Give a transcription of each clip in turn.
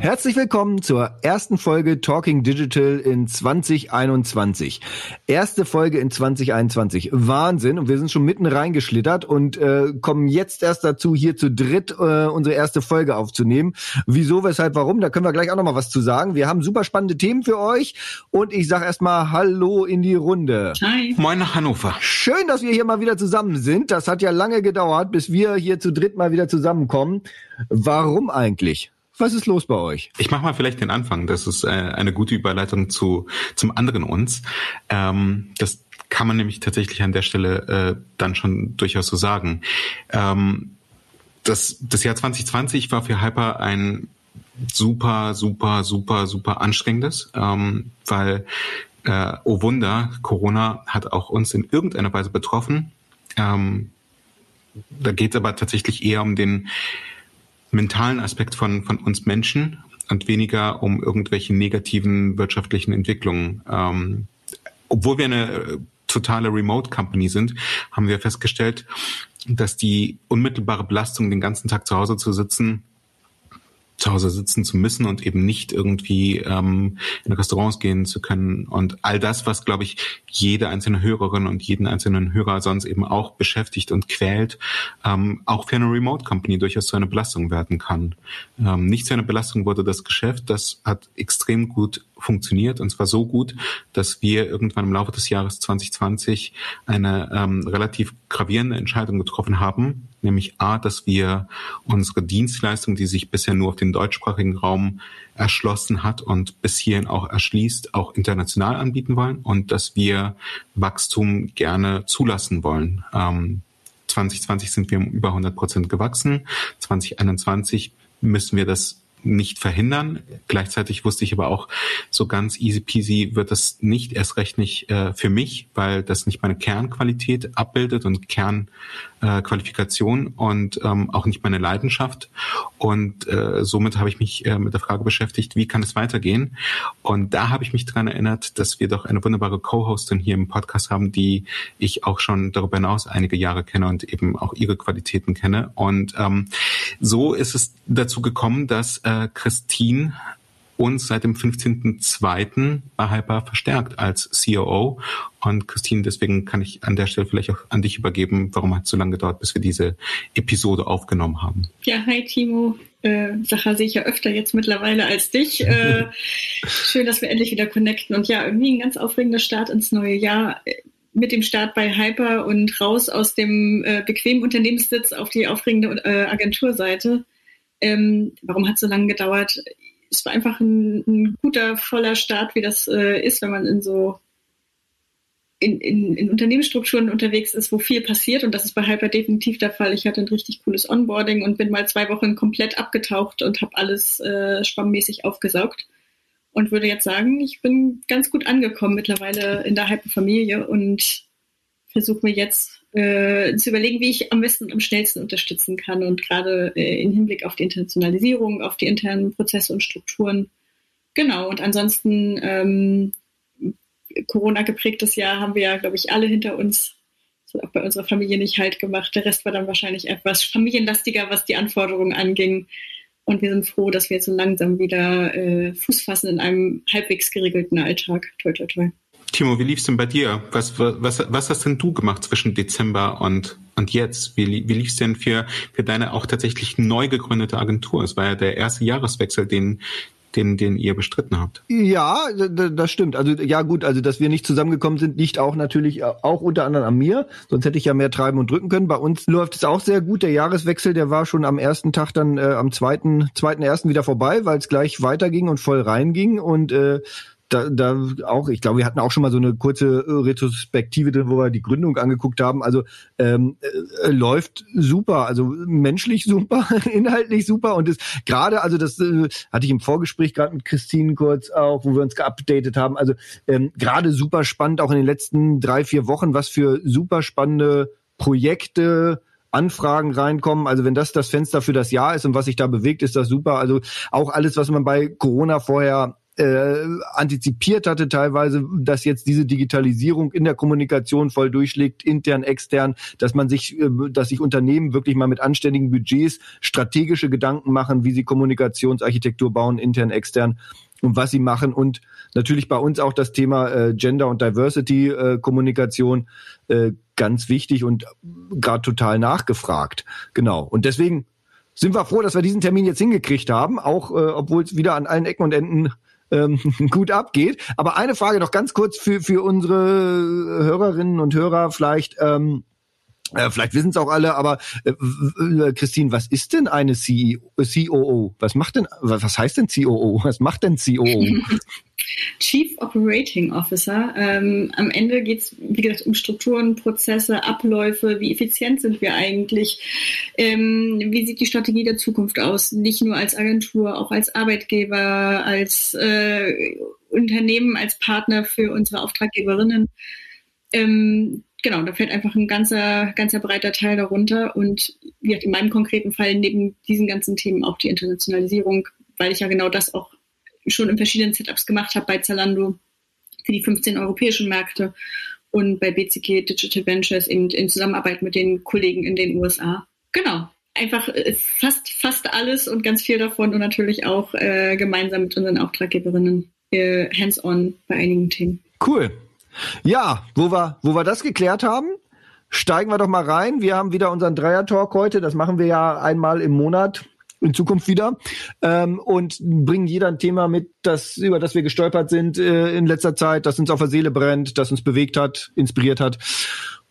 Herzlich willkommen zur ersten Folge Talking Digital in 2021. Erste Folge in 2021. Wahnsinn. Und wir sind schon mitten reingeschlittert und äh, kommen jetzt erst dazu, hier zu dritt äh, unsere erste Folge aufzunehmen. Wieso, weshalb, warum? Da können wir gleich auch nochmal was zu sagen. Wir haben super spannende Themen für euch. Und ich sage erstmal Hallo in die Runde. Hi. Moin nach Hannover. Schön, dass wir hier mal wieder zusammen sind. Das hat ja lange gedauert, bis wir hier zu dritt mal wieder zusammenkommen. Warum eigentlich? Was ist los bei euch? Ich mache mal vielleicht den Anfang. Das ist äh, eine gute Überleitung zu zum anderen uns. Ähm, das kann man nämlich tatsächlich an der Stelle äh, dann schon durchaus so sagen. Ähm, das, das Jahr 2020 war für Hyper ein super, super, super, super anstrengendes, ähm, weil, äh, oh Wunder, Corona hat auch uns in irgendeiner Weise betroffen. Ähm, da geht es aber tatsächlich eher um den mentalen Aspekt von, von uns Menschen und weniger um irgendwelche negativen wirtschaftlichen Entwicklungen. Ähm, obwohl wir eine äh, totale Remote Company sind, haben wir festgestellt, dass die unmittelbare Belastung, den ganzen Tag zu Hause zu sitzen, zu Hause sitzen zu müssen und eben nicht irgendwie ähm, in Restaurants gehen zu können und all das, was glaube ich jede einzelne Hörerin und jeden einzelnen Hörer sonst eben auch beschäftigt und quält, ähm, auch für eine Remote Company durchaus zu einer Belastung werden kann. Ähm, nicht zu einer Belastung wurde das Geschäft, das hat extrem gut funktioniert und zwar so gut, dass wir irgendwann im Laufe des Jahres 2020 eine ähm, relativ gravierende Entscheidung getroffen haben, nämlich A, dass wir unsere Dienstleistung, die sich bisher nur auf den deutschsprachigen Raum erschlossen hat und bis hierhin auch erschließt, auch international anbieten wollen und dass wir Wachstum gerne zulassen wollen. Ähm, 2020 sind wir um über 100 Prozent gewachsen. 2021 müssen wir das nicht verhindern. Gleichzeitig wusste ich aber auch, so ganz easy peasy wird das nicht, erst recht nicht äh, für mich, weil das nicht meine Kernqualität abbildet und Kernqualifikation äh, und ähm, auch nicht meine Leidenschaft. Und äh, somit habe ich mich äh, mit der Frage beschäftigt, wie kann es weitergehen? Und da habe ich mich dran erinnert, dass wir doch eine wunderbare Co-Hostin hier im Podcast haben, die ich auch schon darüber hinaus einige Jahre kenne und eben auch ihre Qualitäten kenne. Und ähm, so ist es dazu gekommen, dass äh, Christine uns seit dem 15.02. bei Hyper verstärkt als COO. Und Christine, deswegen kann ich an der Stelle vielleicht auch an dich übergeben. Warum hat es so lange gedauert, bis wir diese Episode aufgenommen haben? Ja, hi Timo. Äh, Sacha sehe ich ja öfter jetzt mittlerweile als dich. Äh, schön, dass wir endlich wieder connecten. Und ja, irgendwie ein ganz aufregender Start ins neue Jahr mit dem Start bei Hyper und raus aus dem äh, bequemen Unternehmenssitz auf die aufregende äh, Agenturseite. Ähm, warum hat es so lange gedauert? Es war einfach ein, ein guter, voller Start, wie das äh, ist, wenn man in so in, in, in Unternehmensstrukturen unterwegs ist, wo viel passiert. Und das ist bei Hyper definitiv der Fall. Ich hatte ein richtig cooles Onboarding und bin mal zwei Wochen komplett abgetaucht und habe alles äh, schwammmäßig aufgesaugt. Und würde jetzt sagen, ich bin ganz gut angekommen mittlerweile in der Hyper-Familie und versuche mir jetzt äh, zu überlegen, wie ich am besten und am schnellsten unterstützen kann. Und gerade äh, im Hinblick auf die Internationalisierung, auf die internen Prozesse und Strukturen. Genau, und ansonsten ähm, Corona geprägtes Jahr haben wir ja, glaube ich, alle hinter uns. Das hat auch bei unserer Familie nicht halt gemacht. Der Rest war dann wahrscheinlich etwas familienlastiger, was die Anforderungen anging. Und wir sind froh, dass wir jetzt so langsam wieder äh, Fuß fassen in einem halbwegs geregelten Alltag. Toi, toi, toi. Timo, wie lief's denn bei dir? Was, was, was hast denn du gemacht zwischen Dezember und, und jetzt? Wie, wie lief's denn für, für deine auch tatsächlich neu gegründete Agentur? Es war ja der erste Jahreswechsel, den, den, den ihr bestritten habt. Ja, das stimmt. Also ja gut, also dass wir nicht zusammengekommen sind, liegt auch natürlich auch unter anderem an mir. Sonst hätte ich ja mehr treiben und drücken können. Bei uns läuft es auch sehr gut. Der Jahreswechsel, der war schon am ersten Tag dann äh, am zweiten, zweiten ersten wieder vorbei, weil es gleich weiterging und voll reinging und äh, da, da auch, ich glaube, wir hatten auch schon mal so eine kurze äh, Retrospektive drin, wo wir die Gründung angeguckt haben. Also ähm, äh, läuft super, also menschlich super, inhaltlich super und ist gerade, also das äh, hatte ich im Vorgespräch gerade mit Christine kurz auch, wo wir uns geupdatet haben. Also ähm, gerade super spannend, auch in den letzten drei, vier Wochen, was für super spannende Projekte, Anfragen reinkommen. Also wenn das das Fenster für das Jahr ist und was sich da bewegt, ist das super. Also auch alles, was man bei Corona vorher äh, antizipiert hatte teilweise, dass jetzt diese Digitalisierung in der Kommunikation voll durchschlägt, intern, extern, dass man sich, äh, dass sich Unternehmen wirklich mal mit anständigen Budgets strategische Gedanken machen, wie sie Kommunikationsarchitektur bauen, intern, extern und was sie machen und natürlich bei uns auch das Thema äh, Gender und Diversity äh, Kommunikation äh, ganz wichtig und gerade total nachgefragt. Genau. Und deswegen sind wir froh, dass wir diesen Termin jetzt hingekriegt haben, auch äh, obwohl es wieder an allen Ecken und Enden ähm, gut abgeht. Aber eine Frage noch ganz kurz für, für unsere Hörerinnen und Hörer vielleicht. Ähm, äh, vielleicht wissen es auch alle, aber äh, äh, Christine, was ist denn eine CEO, COO? Was macht denn, was heißt denn COO? Was macht denn COO? Chief Operating Officer. Ähm, am Ende geht es, wie gesagt, um Strukturen, Prozesse, Abläufe. Wie effizient sind wir eigentlich? Ähm, wie sieht die Strategie der Zukunft aus? Nicht nur als Agentur, auch als Arbeitgeber, als äh, Unternehmen, als Partner für unsere Auftraggeberinnen. Ähm, genau, da fällt einfach ein ganzer, ganzer breiter Teil darunter. Und wie in meinem konkreten Fall neben diesen ganzen Themen auch die Internationalisierung, weil ich ja genau das auch schon in verschiedenen Setups gemacht habe bei Zalando für die 15 europäischen Märkte und bei BCG Digital Ventures eben in Zusammenarbeit mit den Kollegen in den USA. Genau. Einfach äh, fast, fast alles und ganz viel davon und natürlich auch äh, gemeinsam mit unseren Auftraggeberinnen äh, hands-on bei einigen Themen. Cool. Ja, wo wir, wo wir das geklärt haben, steigen wir doch mal rein. Wir haben wieder unseren Dreier-Talk heute. Das machen wir ja einmal im Monat in Zukunft wieder ähm, und bringen jeder ein Thema mit, das über das wir gestolpert sind äh, in letzter Zeit, das uns auf der Seele brennt, das uns bewegt hat, inspiriert hat.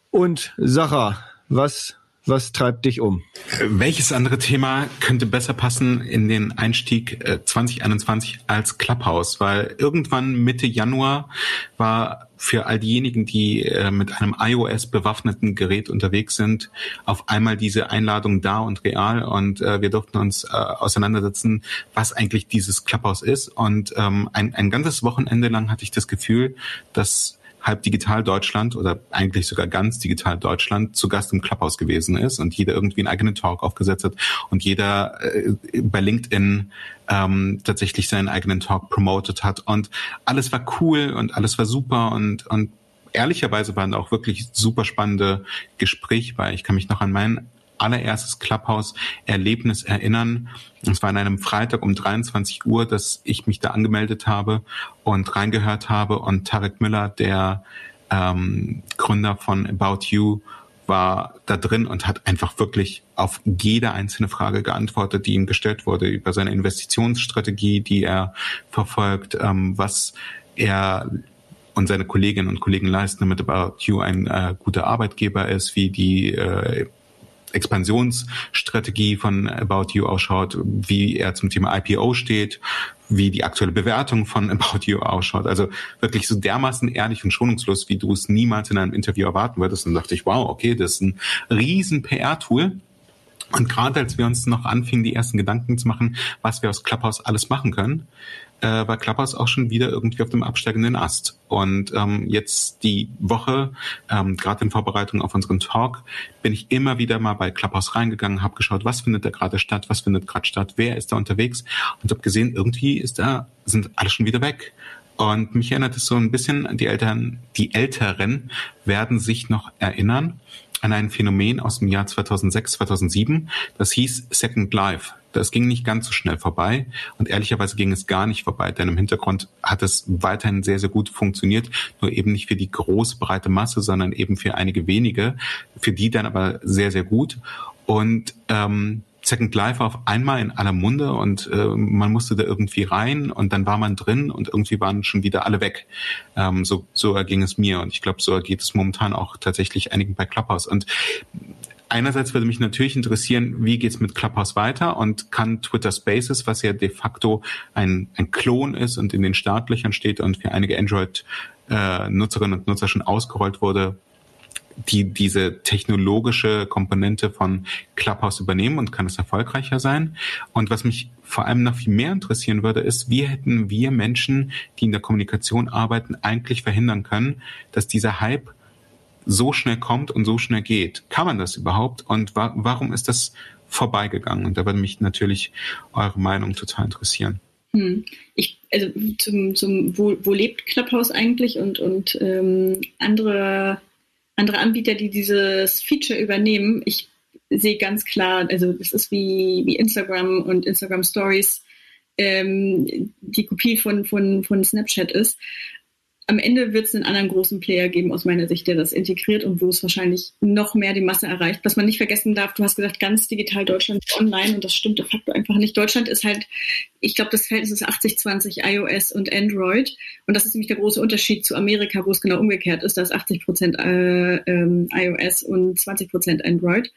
Und Sacha, was was treibt dich um? Welches andere Thema könnte besser passen in den Einstieg 2021 äh, als Clubhouse? Weil irgendwann Mitte Januar war für all diejenigen, die äh, mit einem iOS bewaffneten Gerät unterwegs sind, auf einmal diese Einladung da und real und äh, wir durften uns auseinandersetzen, was eigentlich dieses Clubhouse ist. Und ähm, ein, ein ganzes Wochenende lang hatte ich das Gefühl, dass halb digital Deutschland oder eigentlich sogar ganz digital Deutschland zu Gast im Clubhouse gewesen ist und jeder irgendwie einen eigenen Talk aufgesetzt hat und jeder äh, bei LinkedIn ähm, tatsächlich seinen eigenen Talk promoted hat. Und alles war cool und alles war super und und ehrlicherweise waren auch wirklich super spannende Gespräche weil Ich kann mich noch an meinen allererstes Clubhouse-Erlebnis erinnern. Es war an einem Freitag um 23 Uhr, dass ich mich da angemeldet habe und reingehört habe und Tarek Müller, der ähm, Gründer von About You, war da drin und hat einfach wirklich auf jede einzelne Frage geantwortet, die ihm gestellt wurde über seine Investitionsstrategie, die er verfolgt, ähm, was er und seine Kolleginnen und Kollegen leisten, damit About You ein äh, guter Arbeitgeber ist, wie die äh, Expansionsstrategie von About You ausschaut, wie er zum Thema IPO steht, wie die aktuelle Bewertung von About You ausschaut. Also wirklich so dermaßen ehrlich und schonungslos, wie du es niemals in einem Interview erwarten würdest. Und dachte ich, wow, okay, das ist ein riesen PR-Tool. Und gerade als wir uns noch anfingen, die ersten Gedanken zu machen, was wir aus Clubhouse alles machen können, äh, war Clubhouse auch schon wieder irgendwie auf dem absteigenden Ast. Und ähm, jetzt die Woche, ähm, gerade in Vorbereitung auf unseren Talk, bin ich immer wieder mal bei Clubhouse reingegangen, habe geschaut, was findet da gerade statt, was findet gerade statt, wer ist da unterwegs und habe gesehen, irgendwie ist da, sind alle schon wieder weg. Und mich erinnert es so ein bisschen, die Eltern, die Älteren werden sich noch erinnern an ein Phänomen aus dem Jahr 2006, 2007. Das hieß Second Life. Das ging nicht ganz so schnell vorbei und ehrlicherweise ging es gar nicht vorbei, denn im Hintergrund hat es weiterhin sehr, sehr gut funktioniert, nur eben nicht für die große, breite Masse, sondern eben für einige wenige, für die dann aber sehr, sehr gut. Und ähm, Second Life auf einmal in aller Munde und äh, man musste da irgendwie rein und dann war man drin und irgendwie waren schon wieder alle weg. Ähm, so, so erging es mir und ich glaube, so ergeht es momentan auch tatsächlich einigen bei Clubhouse. Und einerseits würde mich natürlich interessieren, wie geht's mit Clubhouse weiter und kann Twitter Spaces, was ja de facto ein, ein Klon ist und in den Startlöchern steht und für einige Android-Nutzerinnen äh, und Nutzer schon ausgerollt wurde, die diese technologische Komponente von Clubhouse übernehmen und kann es erfolgreicher sein. Und was mich vor allem noch viel mehr interessieren würde, ist, wie hätten wir Menschen, die in der Kommunikation arbeiten, eigentlich verhindern können, dass dieser Hype so schnell kommt und so schnell geht. Kann man das überhaupt? Und wa warum ist das vorbeigegangen? Und da würde mich natürlich eure Meinung total interessieren. Hm. Ich, also zum, zum wo, wo lebt Clubhouse eigentlich und, und ähm, andere, andere Anbieter, die dieses Feature übernehmen, ich sehe ganz klar, also es ist wie, wie Instagram und Instagram Stories ähm, die Kopie von, von, von Snapchat ist am Ende wird es einen anderen großen Player geben, aus meiner Sicht, der das integriert und wo es wahrscheinlich noch mehr die Masse erreicht. Was man nicht vergessen darf, du hast gesagt, ganz digital Deutschland online und das stimmt de facto einfach nicht. Deutschland ist halt, ich glaube, das Verhältnis ist 80-20 iOS und Android. Und das ist nämlich der große Unterschied zu Amerika, wo es genau umgekehrt ist. Da ist 80 Prozent äh, ähm, iOS und 20 Prozent Android.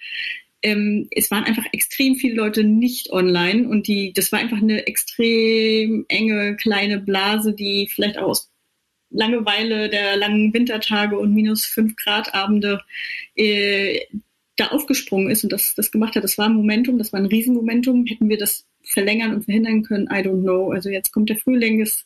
Ähm, es waren einfach extrem viele Leute nicht online und die, das war einfach eine extrem enge kleine Blase, die vielleicht auch aus Langeweile der langen Wintertage und minus fünf Grad Abende äh, da aufgesprungen ist und das, das gemacht hat. Das war ein Momentum, das war ein Riesenmomentum. Hätten wir das verlängern und verhindern können? I don't know. Also jetzt kommt der Frühling, es,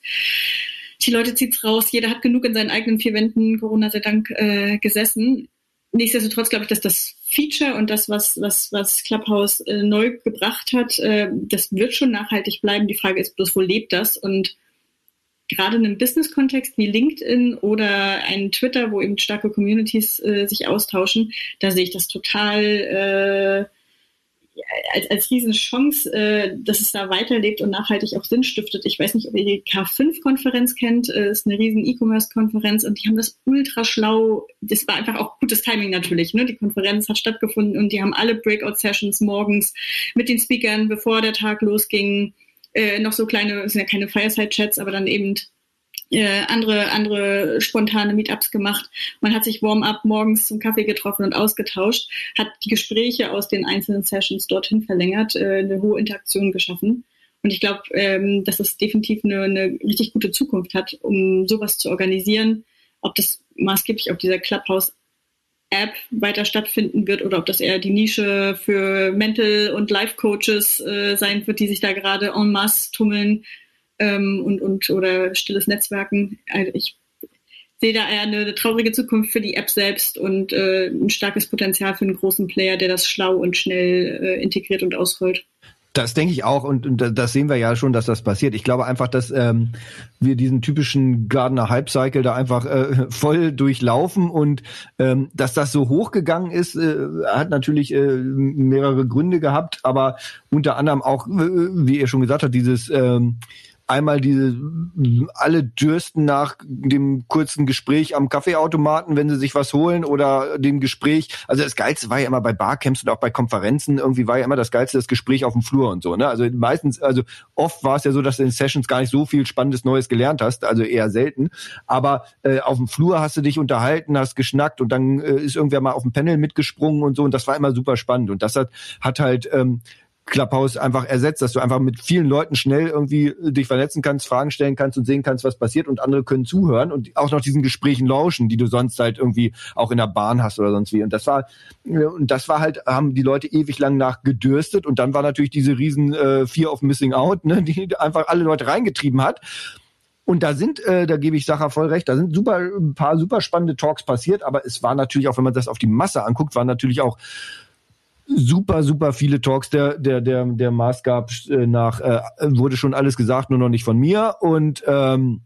die Leute zieht's raus, jeder hat genug in seinen eigenen vier Wänden, Corona sei Dank, äh, gesessen. Nichtsdestotrotz glaube ich, dass das Feature und das, was, was, was Clubhouse äh, neu gebracht hat, äh, das wird schon nachhaltig bleiben. Die Frage ist bloß, wo lebt das? Und gerade in einem Business-Kontext wie LinkedIn oder ein Twitter, wo eben starke Communities äh, sich austauschen, da sehe ich das total äh, als, als Riesenchance, äh, dass es da weiterlebt und nachhaltig auch Sinn stiftet. Ich weiß nicht, ob ihr die K5-Konferenz kennt, äh, ist eine riesen E-Commerce-Konferenz und die haben das ultra schlau, das war einfach auch gutes Timing natürlich, ne? die Konferenz hat stattgefunden und die haben alle Breakout-Sessions morgens mit den Speakern, bevor der Tag losging, äh, noch so kleine, sind ja keine Fireside-Chats, aber dann eben äh, andere, andere spontane Meetups gemacht. Man hat sich Warm-up morgens zum Kaffee getroffen und ausgetauscht, hat die Gespräche aus den einzelnen Sessions dorthin verlängert, äh, eine hohe Interaktion geschaffen. Und ich glaube, ähm, dass das definitiv eine, eine richtig gute Zukunft hat, um sowas zu organisieren. Ob das maßgeblich auf dieser Clubhouse App weiter stattfinden wird oder ob das eher die Nische für Mental- und Life-Coaches äh, sein wird, die sich da gerade en masse tummeln ähm, und, und oder stilles Netzwerken. Also ich sehe da eher eine traurige Zukunft für die App selbst und äh, ein starkes Potenzial für einen großen Player, der das schlau und schnell äh, integriert und ausrollt. Das denke ich auch und, und das sehen wir ja schon, dass das passiert. Ich glaube einfach, dass ähm, wir diesen typischen Gardner Hype Cycle da einfach äh, voll durchlaufen und ähm, dass das so hochgegangen ist, äh, hat natürlich äh, mehrere Gründe gehabt, aber unter anderem auch, äh, wie ihr schon gesagt habt, dieses ähm, einmal diese alle dürsten nach dem kurzen Gespräch am Kaffeeautomaten, wenn sie sich was holen oder dem Gespräch. Also das Geilste war ja immer bei Barcamps und auch bei Konferenzen irgendwie war ja immer das Geilste das Gespräch auf dem Flur und so. Ne? Also meistens, also oft war es ja so, dass du in Sessions gar nicht so viel Spannendes Neues gelernt hast, also eher selten. Aber äh, auf dem Flur hast du dich unterhalten, hast geschnackt und dann äh, ist irgendwer mal auf dem Panel mitgesprungen und so und das war immer super spannend und das hat hat halt ähm, Clubhouse einfach ersetzt, dass du einfach mit vielen Leuten schnell irgendwie äh, dich vernetzen kannst, Fragen stellen kannst und sehen kannst, was passiert und andere können zuhören und auch noch diesen Gesprächen lauschen, die du sonst halt irgendwie auch in der Bahn hast oder sonst wie. Und das war äh, und das war halt haben die Leute ewig lang nach gedürstet und dann war natürlich diese riesen äh, Fear of Missing Out, ne, die einfach alle Leute reingetrieben hat. Und da sind, äh, da gebe ich Sacher voll recht, da sind super ein paar super spannende Talks passiert, aber es war natürlich auch, wenn man das auf die Masse anguckt, war natürlich auch super, super viele Talks. Der, der, der, der Maßgab äh, nach äh, wurde schon alles gesagt, nur noch nicht von mir. Und ähm,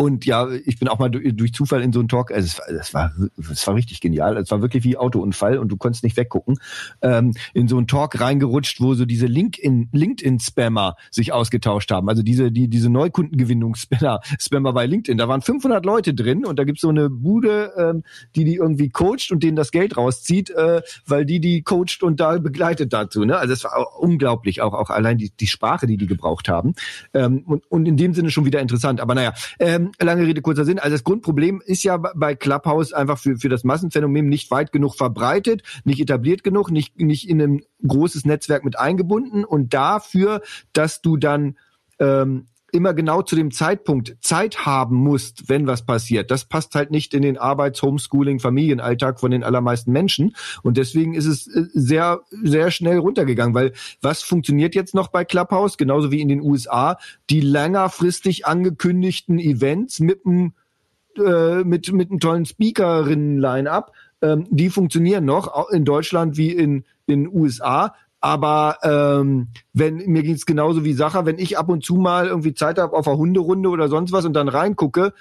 und ja, ich bin auch mal durch, Zufall in so einen Talk, also es, war, es, war, es war richtig genial, es war wirklich wie Autounfall und du konntest nicht weggucken, ähm, in so einen Talk reingerutscht, wo so diese LinkedIn, LinkedIn-Spammer sich ausgetauscht haben, also diese, die, diese Neukundengewinnungs-Spammer Spammer bei LinkedIn, da waren 500 Leute drin und da gibt's so eine Bude, ähm, die die irgendwie coacht und denen das Geld rauszieht, äh, weil die die coacht und da begleitet dazu, ne? also es war unglaublich, auch, auch allein die, die Sprache, die die gebraucht haben. Ähm, und, und in dem Sinne schon wieder interessant, aber naja, ähm, lange Rede, kurzer Sinn. Also das Grundproblem ist ja bei Clubhouse einfach für, für das Massenphänomen nicht weit genug verbreitet, nicht etabliert genug, nicht, nicht in ein großes Netzwerk mit eingebunden und dafür, dass du dann ähm, immer genau zu dem Zeitpunkt Zeit haben musst, wenn was passiert. Das passt halt nicht in den Arbeits-, Homeschooling, Familienalltag von den allermeisten Menschen. Und deswegen ist es äh, sehr, sehr schnell runtergegangen, weil was funktioniert jetzt noch bei Clubhouse, genauso wie in den USA, die längerfristig angekündigten Events mit einem äh, mit, mit einem tollen Speakerinnen-Line-Up, ähm, die funktionieren noch, in Deutschland wie in in USA Aber ähm, wenn mir es genauso wie Sacher, wenn ich ab und zu mal irgendwie Zeit habe auf einer Hunderunde oder sonst was und dann reingucke,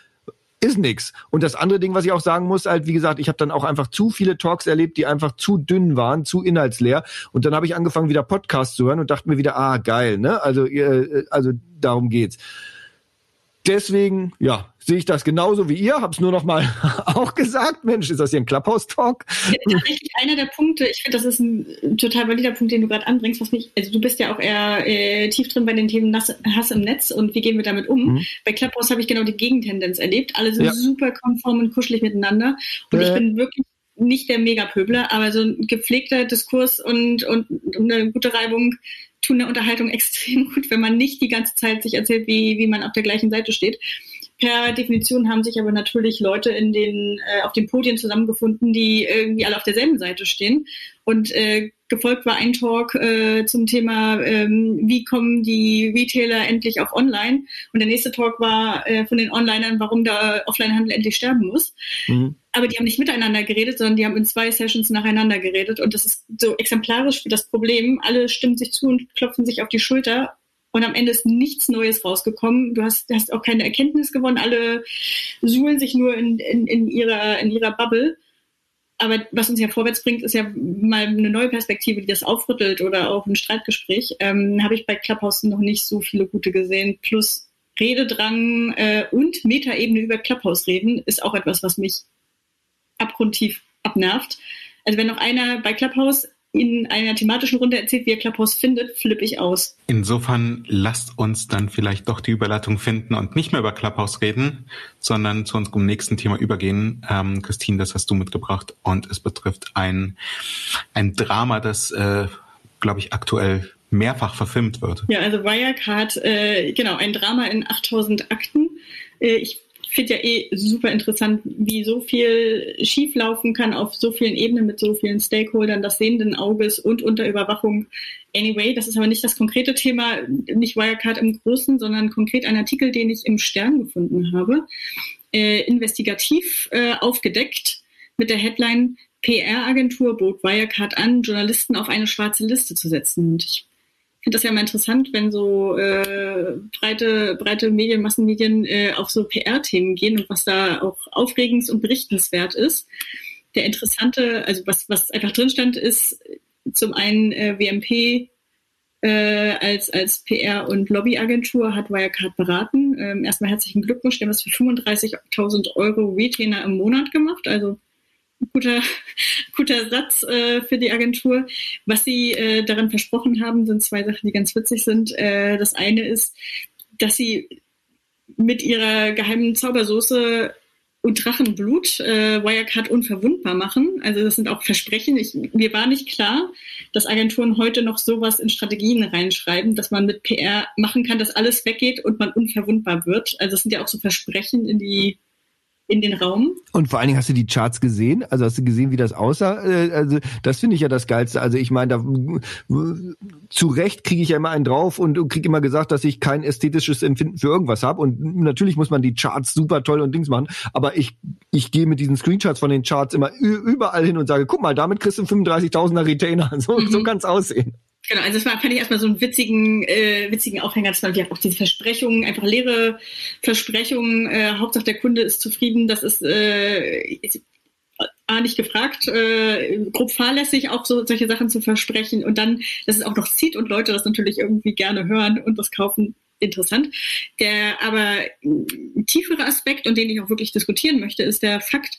ist nix. Und das andere Ding, was ich auch sagen muss, halt, wie gesagt, ich habe dann auch einfach zu viele Talks erlebt, die einfach zu dünn waren, zu inhaltsleer. Und dann habe ich angefangen, wieder Podcasts zu hören und dachte mir wieder, ah, geil, ne? Also, äh, also darum geht's. Deswegen, ja, sehe ich das genauso wie ihr, habe es nur noch mal auch gesagt. Mensch, ist das hier ein Clubhouse-Talk? Tatsächlich einer der Punkte, ich finde, das ist ein total valider Punkt, den du gerade anbringst, was mich, also du bist ja auch eher äh, tief drin bei den Themen Hass im Netz und wie gehen wir damit um. Mhm. Bei Clubhouse habe ich genau die Gegentendenz erlebt. Alle sind ja. super konform und kuschelig miteinander und äh. ich bin wirklich nicht der Megapöbler, aber so ein gepflegter Diskurs und, und eine gute Reibung tun eine Unterhaltung extrem gut, wenn man nicht die ganze Zeit sich erzählt, wie, wie man auf der gleichen Seite steht. Per Definition haben sich aber natürlich Leute in den, äh, auf den Podien zusammengefunden, die irgendwie alle auf derselben Seite stehen. Und äh, gefolgt war ein Talk äh, zum Thema, ähm, wie kommen die Retailer endlich auf Online. Und der nächste Talk war äh, von den Onlinern, warum der Offline-Handel endlich sterben muss. Mhm. Aber die haben nicht miteinander geredet, sondern die haben in zwei Sessions nacheinander geredet. Und das ist so exemplarisch für das Problem. Alle stimmen sich zu und klopfen sich auf die Schulter und am Ende ist nichts Neues rausgekommen. Du hast, hast auch keine Erkenntnis gewonnen. Alle suhlen sich nur in, in, in, ihrer, in ihrer Bubble. Aber was uns ja vorwärts bringt, ist ja mal eine neue Perspektive, die das aufrüttelt oder auch ein Streitgespräch. Ähm, Habe ich bei Clubhouse noch nicht so viele gute gesehen. Plus Rededrang äh, und Metaebene über Clubhouse reden ist auch etwas, was mich abgrundtief abnervt. Also wenn noch einer bei Clubhouse in einer thematischen Runde erzählt, wie er Clubhouse findet, flippe ich aus. Insofern lasst uns dann vielleicht doch die Überleitung finden und nicht mehr über Clubhouse reden, sondern zu unserem nächsten Thema übergehen. Ähm, Christine, das hast du mitgebracht und es betrifft ein, ein Drama, das, äh, glaube ich, aktuell mehrfach verfilmt wird. Ja, also Wirecard, äh, genau, ein Drama in 8000 Akten. Äh, ich finde ja eh super interessant, wie so viel schieflaufen kann auf so vielen Ebenen mit so vielen Stakeholdern, das sehenden Auges und unter Überwachung. Anyway, das ist aber nicht das konkrete Thema, nicht Wirecard im Großen, sondern konkret ein Artikel, den ich im Stern gefunden habe, äh, investigativ äh, aufgedeckt mit der Headline PR-Agentur bot Wirecard an, Journalisten auf eine schwarze Liste zu setzen. Und ich finde das ja immer interessant, wenn so äh, breite, breite Medien, Massenmedien äh, auf so PR-Themen gehen und was da auch aufregend und berichtenswert ist. Der interessante, also was, was einfach drin stand, ist zum einen äh, WMP äh, als, als PR- und Lobbyagentur hat Wirecard beraten. Ähm, erstmal herzlichen Glückwunsch, die haben das für 35.000 Euro Retainer im Monat gemacht, also guter, guter Satz äh, für die Agentur. Was sie äh, daran versprochen haben, sind zwei Sachen, die ganz witzig sind. Äh, das eine ist, dass sie mit ihrer geheimen Zaubersoße und Drachenblut äh, Wirecard unverwundbar machen. Also das sind auch Versprechen. Ich, mir war nicht klar, dass Agenturen heute noch sowas in Strategien reinschreiben, dass man mit PR machen kann, dass alles weggeht und man unverwundbar wird. Also das sind ja auch so Versprechen in die in den Raum. Und vor allen Dingen hast du die Charts gesehen? Also hast du gesehen, wie das aussah? Äh, also das finde ich ja das Geilste. Also ich meine, da zu Recht kriege ich ja immer einen drauf und kriege immer gesagt, dass ich kein ästhetisches Empfinden für irgendwas habe. Und natürlich muss man die Charts super toll und Dings machen. Aber ich, ich gehe mit diesen Screenshots von den Charts immer überall hin und sage, guck mal, damit kriegst du 35.000er Retainer. So, mhm. so kann es aussehen. Genau, also das war, fand ich erstmal so einen witzigen, äh, witzigen Aufhänger, dass man ja auch diese Versprechungen, einfach leere Versprechungen, äh, Hauptsache der Kunde ist zufrieden, das ist, äh, ist A, nicht gefragt, äh, grob fahrlässig auch so solche Sachen zu versprechen und dann, dass es auch noch zieht und Leute das natürlich irgendwie gerne hören und das kaufen, interessant. Der aber tiefere Aspekt und den ich auch wirklich diskutieren möchte, ist der Fakt,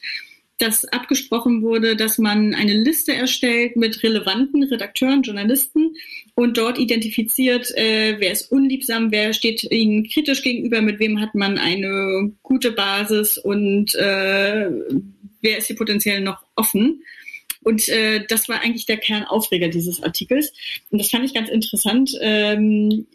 dass abgesprochen wurde, dass man eine Liste erstellt mit relevanten Redakteuren, Journalisten und dort identifiziert, äh, wer ist unliebsam, wer steht ihnen kritisch gegenüber, mit wem hat man eine gute Basis und äh, wer ist hier potenziell noch offen. Und äh, das war eigentlich der Kernaufreger dieses Artikels. Und das fand ich ganz interessant, ähm,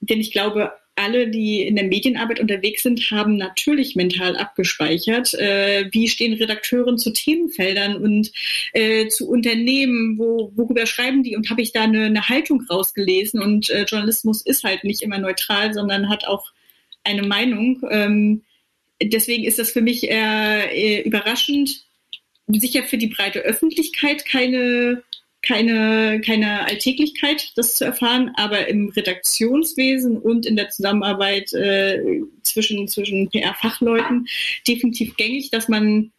denn ich glaube, alle, die in der Medienarbeit unterwegs sind, haben natürlich mental abgespeichert, äh, wie stehen Redakteuren zu Themenfeldern und äh, zu Unternehmen, wo, worüber schreiben die und habe ich da eine, eine, Haltung rausgelesen und äh, Journalismus ist halt nicht immer neutral, sondern hat auch eine Meinung. Ähm, deswegen ist das für mich eher, eher überraschend, sicher für die breite Öffentlichkeit keine keine, keine Alltäglichkeit, das zu erfahren, aber im Redaktionswesen und in der Zusammenarbeit äh, zwischen, zwischen PR-Fachleuten definitiv gängig, dass man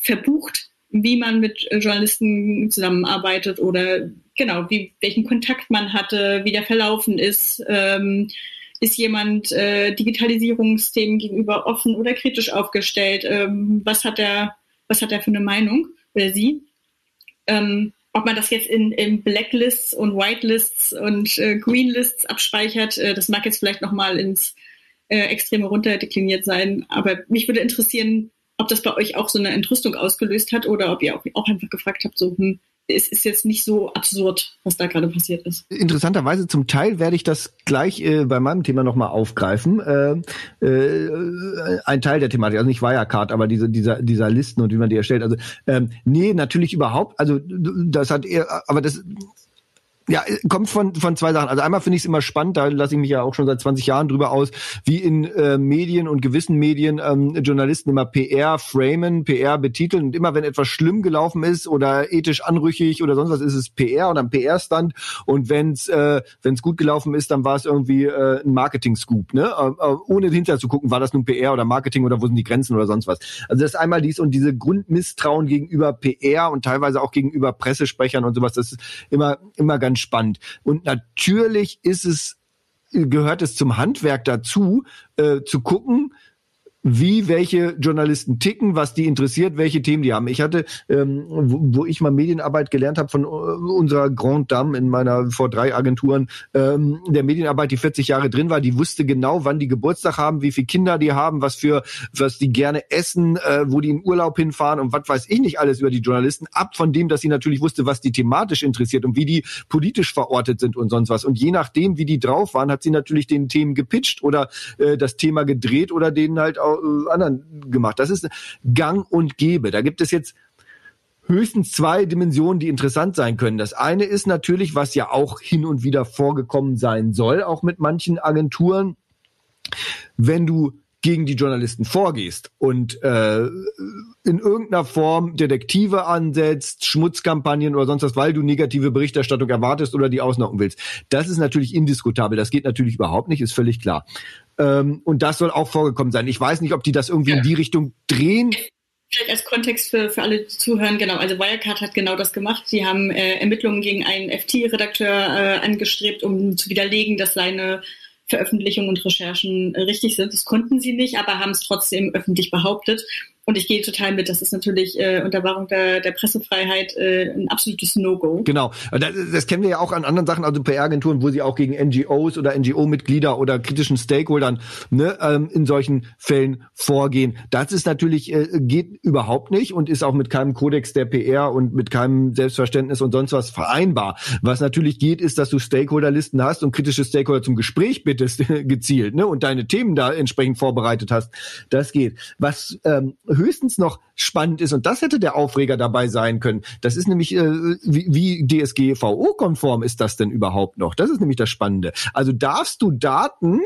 verbucht, wie man mit Journalisten zusammenarbeitet oder genau, wie, welchen Kontakt man hatte, wie der verlaufen ist. Ähm, ist jemand äh, Digitalisierungsthemen gegenüber offen oder kritisch aufgestellt? Ähm, was hat er, was hat er für eine Meinung oder sie? Ähm, ob man das jetzt in, in Blacklists und Whitelists und äh, Greenlists abspeichert, äh, das mag jetzt vielleicht nochmal ins äh, Extreme runterdekliniert sein. Aber mich würde interessieren, ob das bei euch auch so eine Entrüstung ausgelöst hat oder ob ihr auch, auch einfach gefragt habt, so, hm, es ist jetzt nicht so absurd, was da gerade passiert ist. Interessanterweise zum Teil werde ich das gleich äh, bei meinem Thema nochmal aufgreifen. Äh, äh, ein Teil der Thematik, also nicht Wirecard, aber diese, dieser, dieser Listen und wie man die erstellt. Also ähm, nee, natürlich überhaupt. Also das hat eher, aber das ja, kommt von, von zwei Sachen. Also einmal finde ich es immer spannend, da lasse ich mich ja auch schon seit 20 Jahren drüber aus, wie in äh, Medien und gewissen Medien ähm, Journalisten immer PR framen, PR betiteln und immer wenn etwas schlimm gelaufen ist oder ethisch anrüchig oder sonst was, ist es PR oder ein PR-Stand und wenn es äh, wenn's gut gelaufen ist, dann war es irgendwie äh, ein Marketing-Scoop, ne? Äh, äh, ohne hinterher zu gucken, war das nun PR oder Marketing oder wo sind die Grenzen oder sonst was. Also das ist einmal dies und diese Grundmisstrauen gegenüber PR und teilweise auch gegenüber Pressesprechern und sowas, das ist immer, immer ganz spannend. Und natürlich ist es, gehört es zum Handwerk dazu, äh, zu gucken, wie welche Journalisten ticken, was die interessiert, welche Themen die haben. Ich hatte, ähm, wo, wo ich mal Medienarbeit gelernt habe von uh, unserer Grand Dame in meiner vor drei Agenturen, ähm, der Medienarbeit, die 40 Jahre drin war, die wusste genau, wann die Geburtstag haben, wie viele Kinder die haben, was für was die gerne essen, äh, wo die in Urlaub hinfahren und was weiß ich nicht alles über die Journalisten, ab von dem, dass sie natürlich wusste, was die thematisch interessiert und wie die politisch verortet sind und sonst was. Und je nachdem, wie die drauf waren, hat sie natürlich den Themen gepitcht oder äh, das Thema gedreht oder denen halt auch äh, anderen gemacht. Das ist Gang und Gäbe. Da gibt es jetzt höchstens zwei Dimensionen, die interessant sein können. Das eine ist natürlich, was ja auch hin und wieder vorgekommen sein soll, auch mit manchen Agenturen, wenn du gegen die Journalisten vorgehst und äh, in irgendeiner Form Detektive ansetzt, Schmutzkampagnen oder sonst was, weil du negative Berichterstattung erwartest oder die ausnocken willst. Das ist natürlich indiskutabel. Das geht natürlich überhaupt nicht, ist völlig klar. Ähm, und das soll auch vorgekommen sein. Ich weiß nicht, ob die das irgendwie in die Richtung drehen. Vielleicht als Kontext für, für alle zuhören, genau. Also Wirecard hat genau das gemacht. Sie haben äh, Ermittlungen gegen einen FT-Redakteur äh, angestrebt, um zu widerlegen, dass seine Veröffentlichungen und Recherchen richtig sind. Das konnten sie nicht, aber haben es trotzdem öffentlich behauptet. Und ich gehe total mit. Das ist natürlich äh, unter Wahrung der, der Pressefreiheit äh, ein absolutes No-Go. Genau. Das, das kennen wir ja auch an anderen Sachen, also PR-Agenturen, wo sie auch gegen NGOs oder NGO-Mitglieder oder kritischen Stakeholdern ne, ähm, in solchen Fällen vorgehen. Das ist natürlich, äh, geht überhaupt nicht und ist auch mit keinem Kodex der PR und mit keinem Selbstverständnis und sonst was vereinbar. Was natürlich geht, ist, dass du Stakeholderlisten hast und kritische Stakeholder zum Gespräch bittest, gezielt, ne, und deine Themen da entsprechend vorbereitet hast. Das geht. Was ähm, höchstens noch spannend ist, und das hätte der Aufreger dabei sein können, das ist nämlich, äh, wie, wie DSGVO-konform ist das denn überhaupt noch? Das ist nämlich das Spannende. Also darfst du Daten,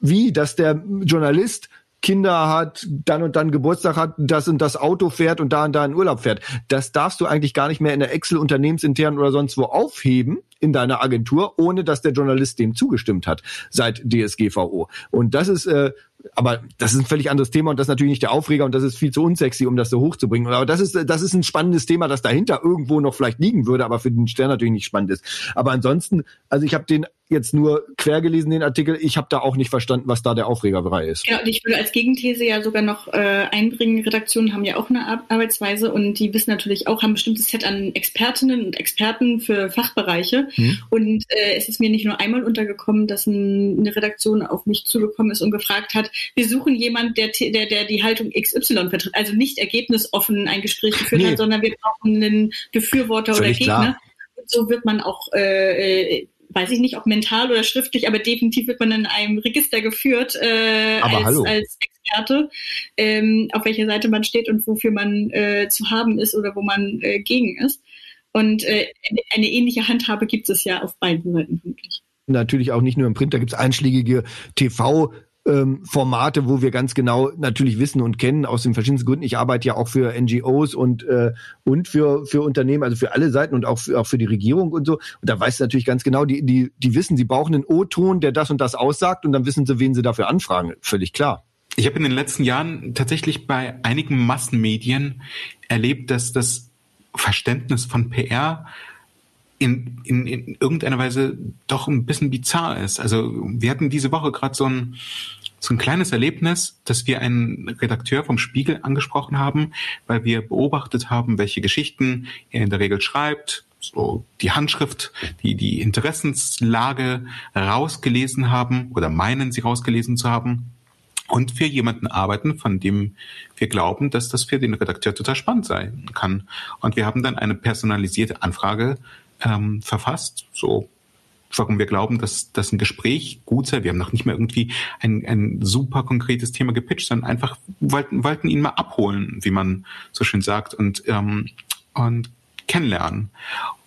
wie, dass der Journalist Kinder hat, dann und dann Geburtstag hat, das und das Auto fährt und da und da in Urlaub fährt. Das darfst du eigentlich gar nicht mehr in der Excel unternehmensintern oder sonst wo aufheben in deiner Agentur, ohne dass der Journalist dem zugestimmt hat seit DSGVO. Und das ist äh, aber das ist ein völlig anderes Thema und das ist natürlich nicht der Aufreger und das ist viel zu unsexy, um das so hochzubringen. Aber das ist, das ist ein spannendes Thema, das dahinter irgendwo noch vielleicht liegen würde, aber für den Stern natürlich nicht spannend ist. Aber ansonsten, also ich habe den jetzt nur quer gelesen, den Artikel. Ich habe da auch nicht verstanden, was da der Aufregerbrei ist. Ja, und ich würde als Gegenthese ja sogar noch äh, einbringen, Redaktionen haben ja auch eine Ar Arbeitsweise und die wissen natürlich auch, haben ein bestimmtes Set an Expertinnen und Experten für Fachbereiche. Hm. Und äh, es ist mir nicht nur einmal untergekommen, dass ein, eine Redaktion auf mich zugekommen ist und gefragt hat, wir suchen jemanden, der, der, der die Haltung XY vertritt. Also nicht ergebnisoffen ein Gespräch geführt nee. hat, sondern wir brauchen einen Befürworter Völlig oder Gegner. Klar. Und so wird man auch äh, äh weiß ich nicht, ob mental oder schriftlich, aber definitiv wird man in einem Register geführt äh, als, als, Experte, ähm, auf welcher Seite man steht und wofür man äh, zu haben ist oder wo man äh, gegen ist. Und äh, eine ähnliche Handhabe gibt es ja auf beiden Seiten wirklich. Natürlich auch nicht nur im Print, da gibt es einschlägige TV- ähm, Formate, wo wir ganz genau natürlich wissen und kennen aus den verschiedensten Gründen. Ich arbeite ja auch für NGOs und äh, und für für Unternehmen, also für alle Seiten und auch für, auch für die Regierung und so. Und da weiß natürlich ganz genau, die die die wissen, sie brauchen einen O-Ton, der das und das aussagt und dann wissen sie, wen sie dafür anfragen. Völlig klar. Ich habe in den letzten Jahren tatsächlich bei einigen Massenmedien erlebt, dass das Verständnis von PR in, in, in irgendeiner Weise doch ein bisschen bizarr ist. Also wir hatten diese Woche gerade so ein, so ein kleines Erlebnis, dass wir einen Redakteur vom Spiegel angesprochen haben, weil wir beobachtet haben, welche Geschichten er in der Regel schreibt, so die Handschrift, die die Interessenslage rausgelesen haben oder meinen sie rausgelesen zu haben und für jemanden arbeiten, von dem wir glauben, dass das für den Redakteur total spannend sein kann. Und wir haben dann eine personalisierte Anfrage ähm, verfasst, so warum wir glauben, dass, dass ein Gespräch gut sei. Wir haben noch nicht mehr irgendwie ein, ein super konkretes Thema gepitcht, sondern einfach wollten, wollten ihn mal abholen, wie man so schön sagt, und, ähm, und kennenlernen.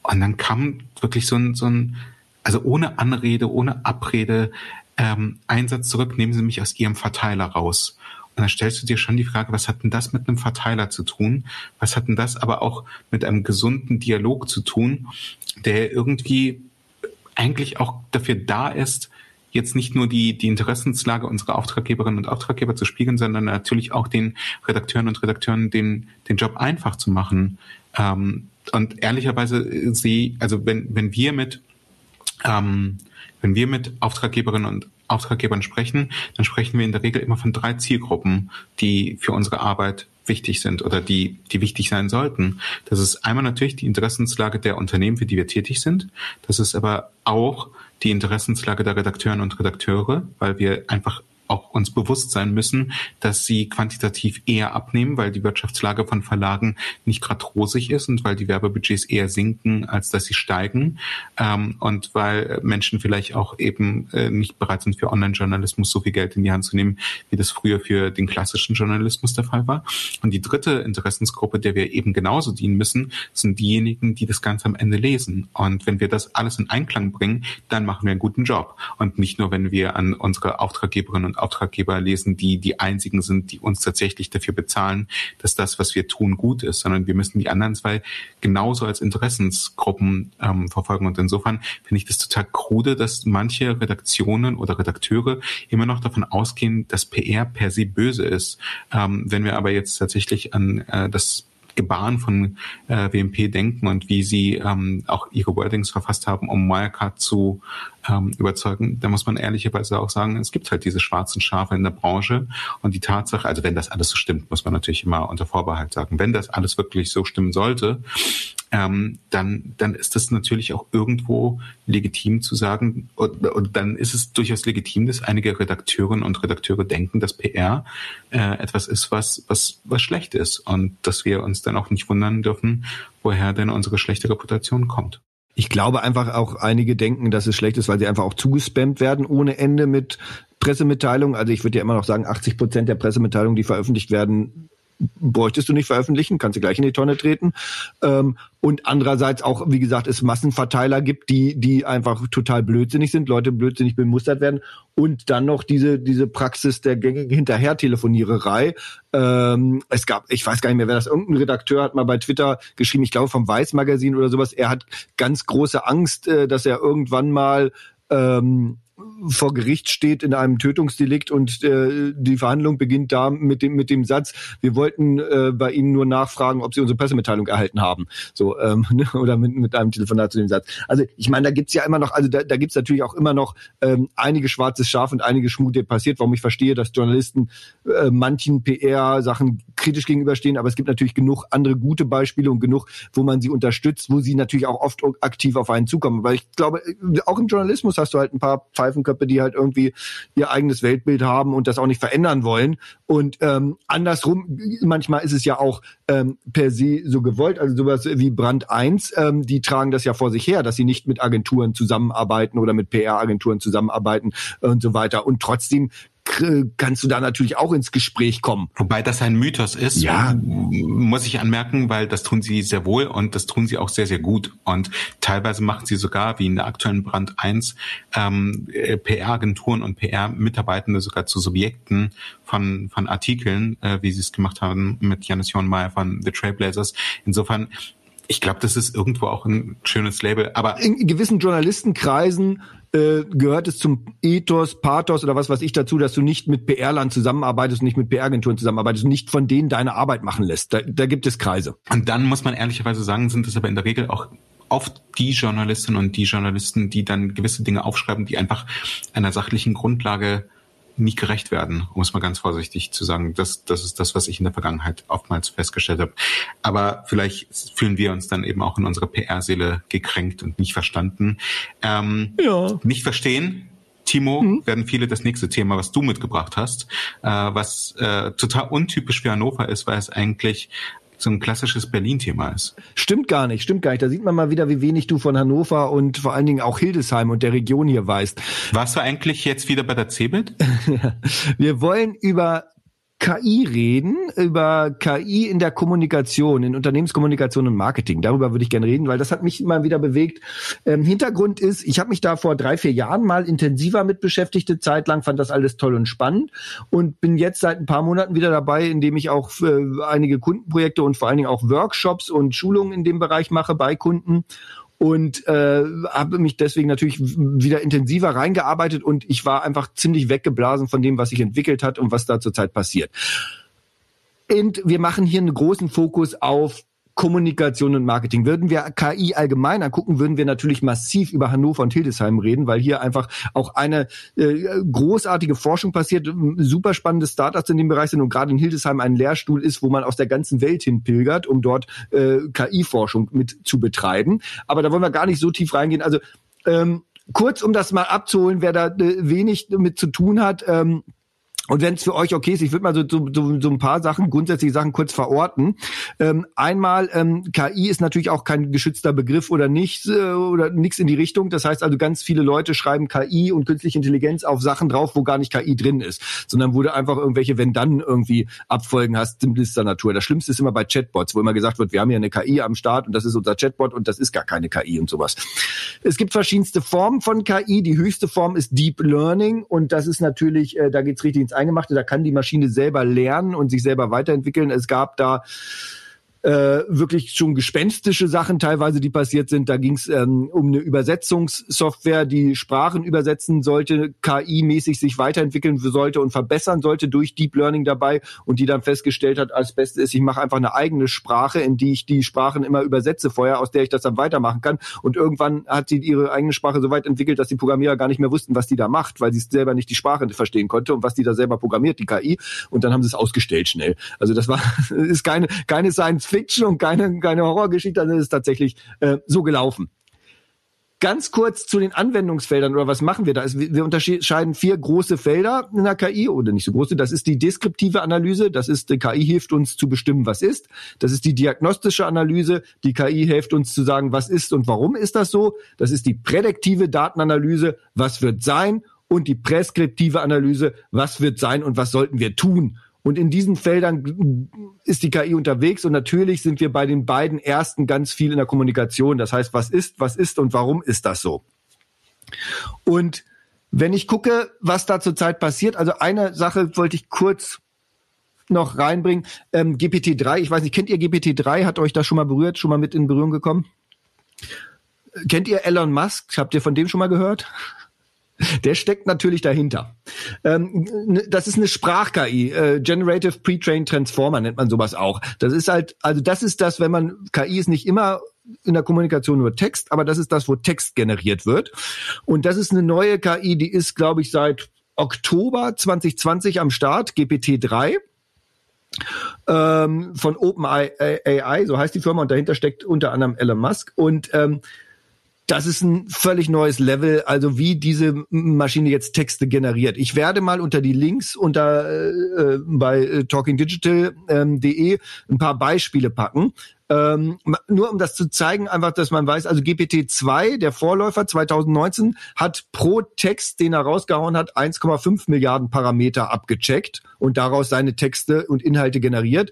Und dann kam wirklich so ein, so ein, also ohne Anrede, ohne Abrede, ähm, Einsatz zurück, nehmen Sie mich aus Ihrem Verteiler raus. Und dann stellst du dir schon die Frage, was hat denn das mit einem Verteiler zu tun? Was hat denn das aber auch mit einem gesunden Dialog zu tun, der irgendwie eigentlich auch dafür da ist, jetzt nicht nur die, die Interessenslage unserer Auftraggeberinnen und Auftraggeber zu spiegeln, sondern natürlich auch den Redakteuren und Redakteuren den, den Job einfach zu machen. Ähm, und ehrlicherweise sehe, also wenn, wenn wir mit, ähm, wenn wir mit Auftraggeberinnen und Auftraggebern sprechen, dann sprechen wir in der Regel immer von drei Zielgruppen, die für unsere Arbeit wichtig sind oder die, die wichtig sein sollten. Das ist einmal natürlich die Interessenslage der Unternehmen, für die wir tätig sind. Das ist aber auch die Interessenslage der Redakteuren und Redakteure, weil wir einfach auch uns bewusst sein müssen, dass sie quantitativ eher abnehmen, weil die Wirtschaftslage von Verlagen nicht gerade rosig ist und weil die Werbebudgets eher sinken, als dass sie steigen ähm, und weil Menschen vielleicht auch eben äh, nicht bereit sind für Online-Journalismus so viel Geld in die Hand zu nehmen, wie das früher für den klassischen Journalismus der Fall war. Und die dritte Interessensgruppe, der wir eben genauso dienen müssen, sind diejenigen, die das Ganze am Ende lesen. Und wenn wir das alles in Einklang bringen, dann machen wir einen guten Job. Und nicht nur, wenn wir an unsere Auftraggeberinnen und Auftraggeber lesen, die die einzigen sind, die uns tatsächlich dafür bezahlen, dass das, was wir tun, gut ist, sondern wir müssen die anderen zwei genauso als Interessensgruppen ähm, verfolgen. Und insofern finde ich das total krude, dass manche Redaktionen oder Redakteure immer noch davon ausgehen, dass PR per se böse ist. Ähm, wenn wir aber jetzt tatsächlich an äh, das Gebaren von äh, WMP denken und wie sie ähm, auch ihre Wordings verfasst haben, um Wirecard zu ähm, überzeugen, da muss man ehrlicherweise auch sagen, es gibt halt diese schwarzen Schafe in der Branche. Und die Tatsache, also wenn das alles so stimmt, muss man natürlich immer unter Vorbehalt sagen, wenn das alles wirklich so stimmen sollte, ähm, dann, dann ist das natürlich auch irgendwo legitim zu sagen, und, und dann ist es durchaus legitim, dass einige Redakteurinnen und Redakteure denken, dass PR äh, etwas ist, was, was, was schlecht ist und dass wir uns dann auch nicht wundern dürfen, woher denn unsere schlechte Reputation kommt. Ich glaube einfach auch einige denken, dass es schlecht ist, weil sie einfach auch zugespammt werden ohne Ende mit Pressemitteilungen. Also ich würde ja immer noch sagen, 80 Prozent der Pressemitteilungen, die veröffentlicht werden, bräuchtest du nicht veröffentlichen, kannst du gleich in die Tonne treten. Ähm, und andererseits auch, wie gesagt, es Massenverteiler gibt, die, die einfach total blödsinnig sind, Leute blödsinnig bemustert werden. Und dann noch diese, diese Praxis der gängigen Hinterhertelefoniererei. Ähm, es gab, ich weiß gar nicht mehr, wer das, irgendein Redakteur hat mal bei Twitter geschrieben, ich glaube vom Weiß Magazin oder sowas, er hat ganz große Angst, äh, dass er irgendwann mal ähm, vor Gericht steht in einem Tötungsdelikt und äh, die Verhandlung beginnt da mit dem mit dem Satz: Wir wollten äh, bei Ihnen nur nachfragen, ob Sie unsere Pressemitteilung erhalten haben, so ähm, ne, oder mit, mit einem Telefonat zu dem Satz. Also ich meine, da gibt's ja immer noch, also da, da gibt's natürlich auch immer noch ähm, einige schwarzes Schaf und einige Schmut, der passiert. Warum ich verstehe, dass Journalisten äh, manchen PR-Sachen kritisch gegenüberstehen, aber es gibt natürlich genug andere gute Beispiele und genug, wo man sie unterstützt, wo sie natürlich auch oft aktiv auf einen zukommen. Weil ich glaube, auch im Journalismus hast du halt ein paar Pfeifenköpfe, die halt irgendwie ihr eigenes Weltbild haben und das auch nicht verändern wollen. Und ähm, andersrum, manchmal ist es ja auch ähm, per se so gewollt, also sowas wie Brand 1, ähm, die tragen das ja vor sich her, dass sie nicht mit Agenturen zusammenarbeiten oder mit PR-Agenturen zusammenarbeiten und so weiter. Und trotzdem kannst du da natürlich auch ins Gespräch kommen. Wobei das ein Mythos ist, ja. muss ich anmerken, weil das tun sie sehr wohl und das tun sie auch sehr, sehr gut. Und teilweise machen sie sogar, wie in der aktuellen Brand 1, ähm, PR-Agenturen und PR-Mitarbeitende sogar zu Subjekten von, von Artikeln, äh, wie sie es gemacht haben mit Janis Hornmeier von The Trailblazers. Insofern ich glaube, das ist irgendwo auch ein schönes Label. Aber in gewissen Journalistenkreisen äh, gehört es zum Ethos, Pathos oder was weiß ich dazu, dass du nicht mit PR-Land zusammenarbeitest, nicht mit PR-Agenturen zusammenarbeitest, nicht von denen deine Arbeit machen lässt. Da, da gibt es Kreise. Und dann muss man ehrlicherweise sagen, sind es aber in der Regel auch oft die Journalistinnen und die Journalisten, die dann gewisse Dinge aufschreiben, die einfach einer sachlichen Grundlage nicht gerecht werden, um es mal ganz vorsichtig zu sagen. Das, das ist das, was ich in der Vergangenheit oftmals festgestellt habe. Aber vielleicht fühlen wir uns dann eben auch in unserer PR-Seele gekränkt und nicht verstanden. Ähm, ja. Nicht verstehen, Timo, mhm. werden viele das nächste Thema, was du mitgebracht hast, äh, was äh, total untypisch für Hannover ist, weil es eigentlich so ein klassisches Berlin-Thema ist. Stimmt gar nicht, stimmt gar nicht. Da sieht man mal wieder, wie wenig du von Hannover und vor allen Dingen auch Hildesheim und der Region hier weißt. Warst du eigentlich jetzt wieder bei der CeBIT? Wir wollen über KI reden, über KI in der Kommunikation, in Unternehmenskommunikation und Marketing. Darüber würde ich gerne reden, weil das hat mich immer wieder bewegt. Ähm, Hintergrund ist, ich habe mich da vor drei, vier Jahren mal intensiver mit beschäftigte Zeit lang, fand das alles toll und spannend und bin jetzt seit ein paar Monaten wieder dabei, indem ich auch äh, einige Kundenprojekte und vor allen Dingen auch Workshops und Schulungen in dem Bereich mache bei Kunden und äh, habe mich deswegen natürlich wieder intensiver reingearbeitet und ich war einfach ziemlich weggeblasen von dem, was sich entwickelt hat und was da zurzeit passiert. Und wir machen hier einen großen Fokus auf Kommunikation und Marketing. Würden wir KI allgemein angucken, würden wir natürlich massiv über Hannover und Hildesheim reden, weil hier einfach auch eine äh, großartige Forschung passiert, super spannende Startups in dem Bereich sind und gerade in Hildesheim ein Lehrstuhl ist, wo man aus der ganzen Welt hin pilgert, um dort äh, KI-Forschung mit zu betreiben. Aber da wollen wir gar nicht so tief reingehen. Also ähm, kurz, um das mal abzuholen, wer da äh, wenig mit zu tun hat. Ähm, und wenn es für euch okay ist, ich würde mal so, so, so ein paar Sachen, grundsätzliche Sachen kurz verorten. Ähm, einmal, ähm, KI ist natürlich auch kein geschützter Begriff oder nicht äh, oder nichts in die Richtung. Das heißt also, ganz viele Leute schreiben KI und künstliche Intelligenz auf Sachen drauf, wo gar nicht KI drin ist, sondern wo du einfach irgendwelche, wenn dann irgendwie Abfolgen hast, simplistischer Natur. Das Schlimmste ist immer bei Chatbots, wo immer gesagt wird, wir haben hier eine KI am Start und das ist unser Chatbot und das ist gar keine KI und sowas. Es gibt verschiedenste Formen von KI. Die höchste Form ist Deep Learning und das ist natürlich, äh, da geht's richtig ins Eingemachte, da kann die Maschine selber lernen und sich selber weiterentwickeln. Es gab da äh, wirklich schon gespenstische Sachen teilweise, die passiert sind. Da ging es ähm, um eine Übersetzungssoftware, die Sprachen übersetzen sollte, KI-mäßig sich weiterentwickeln sollte und verbessern sollte durch Deep Learning dabei und die dann festgestellt hat, als Beste ist, ich mache einfach eine eigene Sprache, in die ich die Sprachen immer übersetze vorher, aus der ich das dann weitermachen kann. Und irgendwann hat sie ihre eigene Sprache so weit entwickelt, dass die Programmierer gar nicht mehr wussten, was die da macht, weil sie selber nicht die Sprache verstehen konnte und was die da selber programmiert, die KI. Und dann haben sie es ausgestellt schnell. Also das war ist keine keine Science Fiction und keine, keine Horrorgeschichte, dann ist es tatsächlich äh, so gelaufen. Ganz kurz zu den Anwendungsfeldern oder was machen wir da? Wir unterscheiden vier große Felder in der KI oder nicht so große. Das ist die deskriptive Analyse. Das ist die KI hilft uns zu bestimmen, was ist. Das ist die diagnostische Analyse. Die KI hilft uns zu sagen, was ist und warum ist das so. Das ist die prädiktive Datenanalyse. Was wird sein? Und die präskriptive Analyse. Was wird sein und was sollten wir tun? Und in diesen Feldern ist die KI unterwegs und natürlich sind wir bei den beiden ersten ganz viel in der Kommunikation. Das heißt, was ist, was ist und warum ist das so? Und wenn ich gucke, was da zurzeit passiert, also eine Sache wollte ich kurz noch reinbringen. Ähm, GPT-3, ich weiß nicht, kennt ihr GPT-3? Hat euch das schon mal berührt, schon mal mit in Berührung gekommen? Kennt ihr Elon Musk? Habt ihr von dem schon mal gehört? Der steckt natürlich dahinter. Ähm, das ist eine Sprach-KI, äh, Generative Pre-Trained Transformer nennt man sowas auch. Das ist halt, also das ist das, wenn man, KI ist nicht immer in der Kommunikation nur Text, aber das ist das, wo Text generiert wird. Und das ist eine neue KI, die ist, glaube ich, seit Oktober 2020 am Start, GPT-3 ähm, von OpenAI, so heißt die Firma, und dahinter steckt unter anderem Elon Musk. Und ähm, das ist ein völlig neues Level, also wie diese Maschine jetzt Texte generiert. Ich werde mal unter die Links unter äh, bei äh, talkingdigital.de ähm, ein paar Beispiele packen. Ähm, nur um das zu zeigen, einfach, dass man weiß, also GPT-2, der Vorläufer 2019, hat pro Text, den er rausgehauen hat, 1,5 Milliarden Parameter abgecheckt und daraus seine Texte und Inhalte generiert.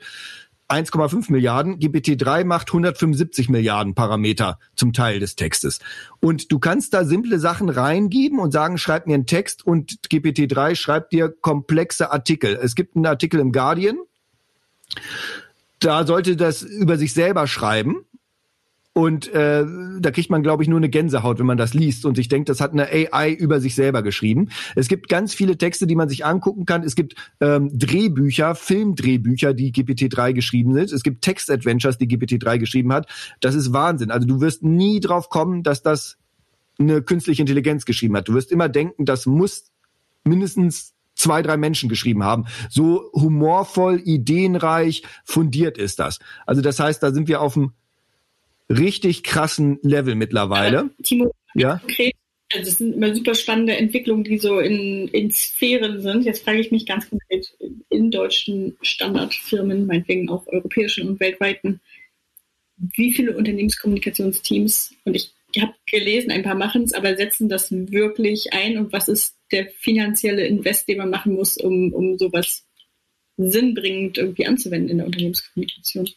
1,5 Milliarden, GPT-3 macht 175 Milliarden Parameter zum Teil des Textes. Und du kannst da simple Sachen reingeben und sagen, schreib mir einen Text und GPT-3 schreibt dir komplexe Artikel. Es gibt einen Artikel im Guardian, da sollte das über sich selber schreiben. Und äh, da kriegt man, glaube ich, nur eine Gänsehaut, wenn man das liest und sich denkt, das hat eine AI über sich selber geschrieben. Es gibt ganz viele Texte, die man sich angucken kann. Es gibt ähm, Drehbücher, Filmdrehbücher, die GPT-3 geschrieben sind. Es gibt Text-Adventures, die GPT-3 geschrieben hat. Das ist Wahnsinn. Also du wirst nie drauf kommen, dass das eine künstliche Intelligenz geschrieben hat. Du wirst immer denken, das muss mindestens zwei, drei Menschen geschrieben haben. So humorvoll, ideenreich, fundiert ist das. Also das heißt, da sind wir auf einem richtig krassen Level mittlerweile. Timo, ja? konkret, also es sind immer super spannende Entwicklungen, die so in, in Sphären sind. Jetzt frage ich mich ganz konkret in deutschen Standardfirmen, meinetwegen auch europäischen und weltweiten, wie viele Unternehmenskommunikationsteams, und ich habe gelesen, ein paar machen es, aber setzen das wirklich ein und was ist der finanzielle Invest, den man machen muss, um, um sowas sinnbringend irgendwie anzuwenden in der Unternehmenskommunikation?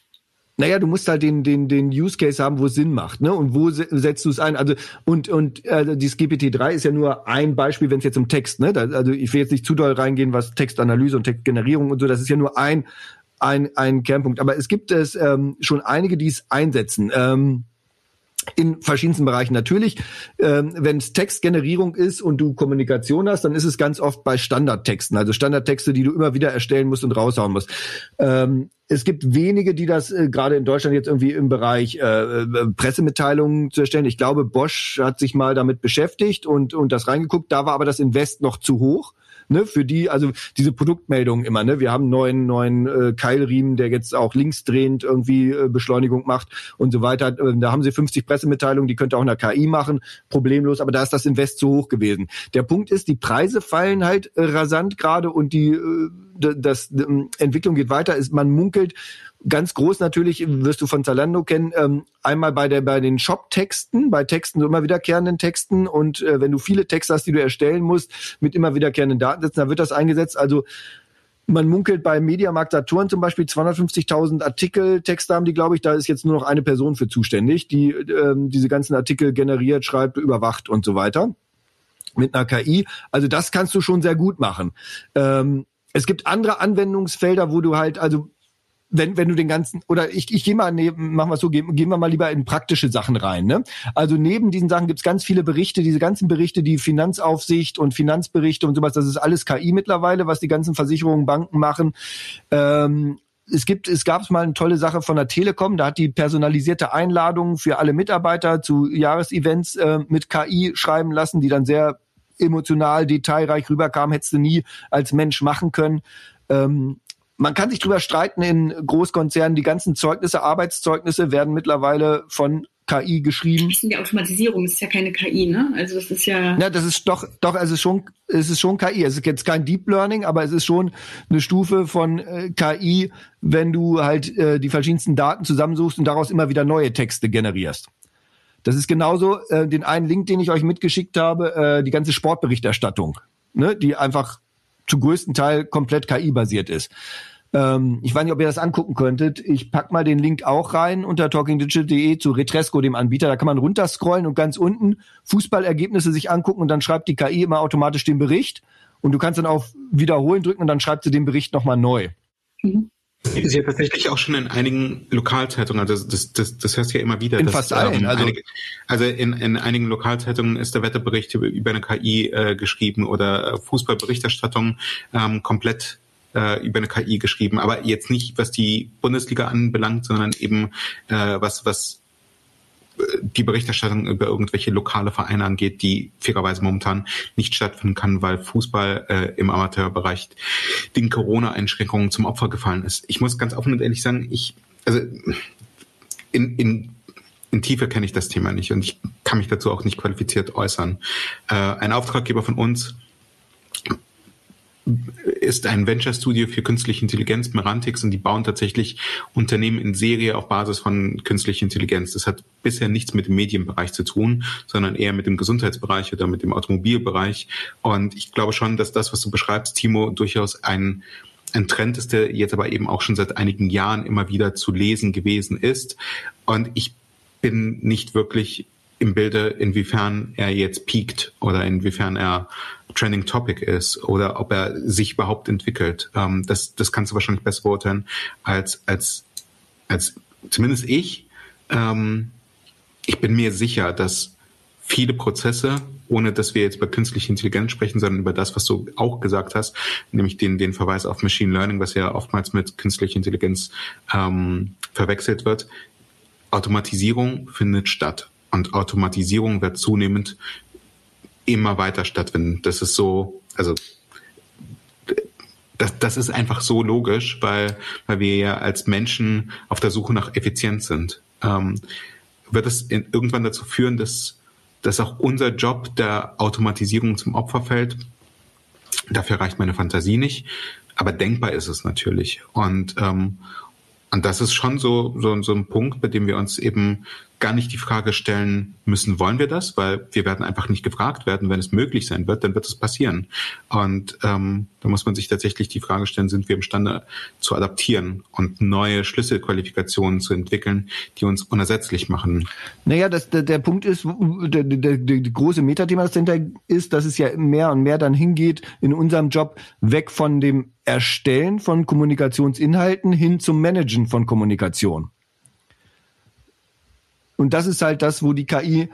Naja, du musst halt den, den, den Use Case haben, wo es Sinn macht, ne? Und wo setzt du es ein? Also und und äh, dieses GPT-3 ist ja nur ein Beispiel, wenn es jetzt um Text, ne? Da, also ich will jetzt nicht zu doll reingehen, was Textanalyse und Textgenerierung und so. Das ist ja nur ein ein ein Kernpunkt. Aber es gibt es ähm, schon einige, die es einsetzen. Ähm, in verschiedensten Bereichen. Natürlich, ähm, wenn es Textgenerierung ist und du Kommunikation hast, dann ist es ganz oft bei Standardtexten, also Standardtexte, die du immer wieder erstellen musst und raushauen musst. Ähm, es gibt wenige, die das äh, gerade in Deutschland jetzt irgendwie im Bereich äh, äh, Pressemitteilungen zu erstellen. Ich glaube, Bosch hat sich mal damit beschäftigt und, und das reingeguckt. Da war aber das Invest noch zu hoch ne, für die, also diese Produktmeldungen immer, ne, wir haben einen neuen, neuen äh, Keilriemen, der jetzt auch linksdrehend irgendwie äh, Beschleunigung macht und so weiter. Äh, da haben sie 50 Pressemitteilungen, die könnte auch eine KI machen, problemlos, aber da ist das Invest zu hoch gewesen. Der Punkt ist, die Preise fallen halt äh, rasant gerade und die äh, das, das ähm, Entwicklung geht weiter. Ist, man munkelt, Ganz groß natürlich wirst du von Zalando kennen, ähm, einmal bei der bei den Shop-Texten, bei Texten so immer wiederkehrenden Texten und äh, wenn du viele Texte hast, die du erstellen musst, mit immer wiederkehrenden Datensätzen, dann wird das eingesetzt. Also man munkelt bei Mediamarkt Saturn zum Beispiel 250.000 Artikel, Texte haben die, glaube ich, da ist jetzt nur noch eine Person für zuständig, die ähm, diese ganzen Artikel generiert, schreibt, überwacht und so weiter mit einer KI. Also das kannst du schon sehr gut machen. Ähm, es gibt andere Anwendungsfelder, wo du halt, also wenn, wenn du den ganzen, oder ich, ich gehe mal neben, machen wir so, gehen, gehen wir mal lieber in praktische Sachen rein. Ne? Also neben diesen Sachen gibt's ganz viele Berichte, diese ganzen Berichte, die Finanzaufsicht und Finanzberichte und sowas, das ist alles KI mittlerweile, was die ganzen Versicherungen, Banken machen. Ähm, es gibt, es gab mal eine tolle Sache von der Telekom, da hat die personalisierte Einladungen für alle Mitarbeiter zu Jahresevents äh, mit KI schreiben lassen, die dann sehr emotional, detailreich rüberkamen, hättest du nie als Mensch machen können. Ähm, man kann sich drüber streiten in Großkonzernen. Die ganzen Zeugnisse, Arbeitszeugnisse werden mittlerweile von KI geschrieben. Das ist die Automatisierung, das ist ja keine KI, ne? Also das ist ja. Ja, das ist doch, doch, es ist schon, es ist schon KI. Es ist jetzt kein Deep Learning, aber es ist schon eine Stufe von äh, KI, wenn du halt äh, die verschiedensten Daten zusammensuchst und daraus immer wieder neue Texte generierst. Das ist genauso äh, den einen Link, den ich euch mitgeschickt habe, äh, die ganze Sportberichterstattung, ne? Die einfach zu größten Teil komplett KI-basiert ist. Ähm, ich weiß nicht, ob ihr das angucken könntet. Ich pack mal den Link auch rein unter talkingdigital.de zu Retresco, dem Anbieter. Da kann man runterscrollen und ganz unten Fußballergebnisse sich angucken und dann schreibt die KI immer automatisch den Bericht. Und du kannst dann auf Wiederholen drücken und dann schreibt sie den Bericht nochmal neu. Mhm. Das es ja tatsächlich auch schon in einigen Lokalzeitungen, also das, das, das hörst du ja immer wieder. In dass, fast allen. Ähm, also, einige, also in, in einigen Lokalzeitungen ist der Wetterbericht über, über eine KI äh, geschrieben oder äh, Fußballberichterstattung ähm, komplett äh, über eine KI geschrieben, aber jetzt nicht, was die Bundesliga anbelangt, sondern eben äh, was, was die Berichterstattung über irgendwelche lokale Vereine angeht, die fairerweise momentan nicht stattfinden kann, weil Fußball äh, im Amateurbereich den Corona-Einschränkungen zum Opfer gefallen ist. Ich muss ganz offen und ehrlich sagen, ich, also in, in in Tiefe kenne ich das Thema nicht und ich kann mich dazu auch nicht qualifiziert äußern. Äh, ein Auftraggeber von uns ist ein Venture-Studio für künstliche Intelligenz, Merantix, und die bauen tatsächlich Unternehmen in Serie auf Basis von künstlicher Intelligenz. Das hat bisher nichts mit dem Medienbereich zu tun, sondern eher mit dem Gesundheitsbereich oder mit dem Automobilbereich. Und ich glaube schon, dass das, was du beschreibst, Timo, durchaus ein ein Trend ist, der jetzt aber eben auch schon seit einigen Jahren immer wieder zu lesen gewesen ist. Und ich bin nicht wirklich im Bilde, inwiefern er jetzt peakt oder inwiefern er Trending Topic ist oder ob er sich überhaupt entwickelt. Ähm, das, das kannst du wahrscheinlich besser beurteilen als, als, als zumindest ich. Ähm, ich bin mir sicher, dass viele Prozesse, ohne dass wir jetzt über künstliche Intelligenz sprechen, sondern über das, was du auch gesagt hast, nämlich den, den Verweis auf Machine Learning, was ja oftmals mit künstlicher Intelligenz ähm, verwechselt wird. Automatisierung findet statt. Und Automatisierung wird zunehmend immer weiter stattfinden. Das ist so, also das, das ist einfach so logisch, weil, weil wir ja als Menschen auf der Suche nach Effizienz sind. Ähm, wird es irgendwann dazu führen, dass, dass auch unser Job der Automatisierung zum Opfer fällt? Dafür reicht meine Fantasie nicht, aber denkbar ist es natürlich. Und, ähm, und das ist schon so, so, so ein Punkt, bei dem wir uns eben gar nicht die Frage stellen müssen, wollen wir das? Weil wir werden einfach nicht gefragt werden, wenn es möglich sein wird, dann wird es passieren. Und ähm, da muss man sich tatsächlich die Frage stellen, sind wir imstande zu adaptieren und neue Schlüsselqualifikationen zu entwickeln, die uns unersetzlich machen? Naja, das, der, der Punkt ist, der, der, der große Metathema, dahinter ist, dass es ja mehr und mehr dann hingeht in unserem Job weg von dem Erstellen von Kommunikationsinhalten hin zum Managen von Kommunikation. Und das ist halt das, wo die KI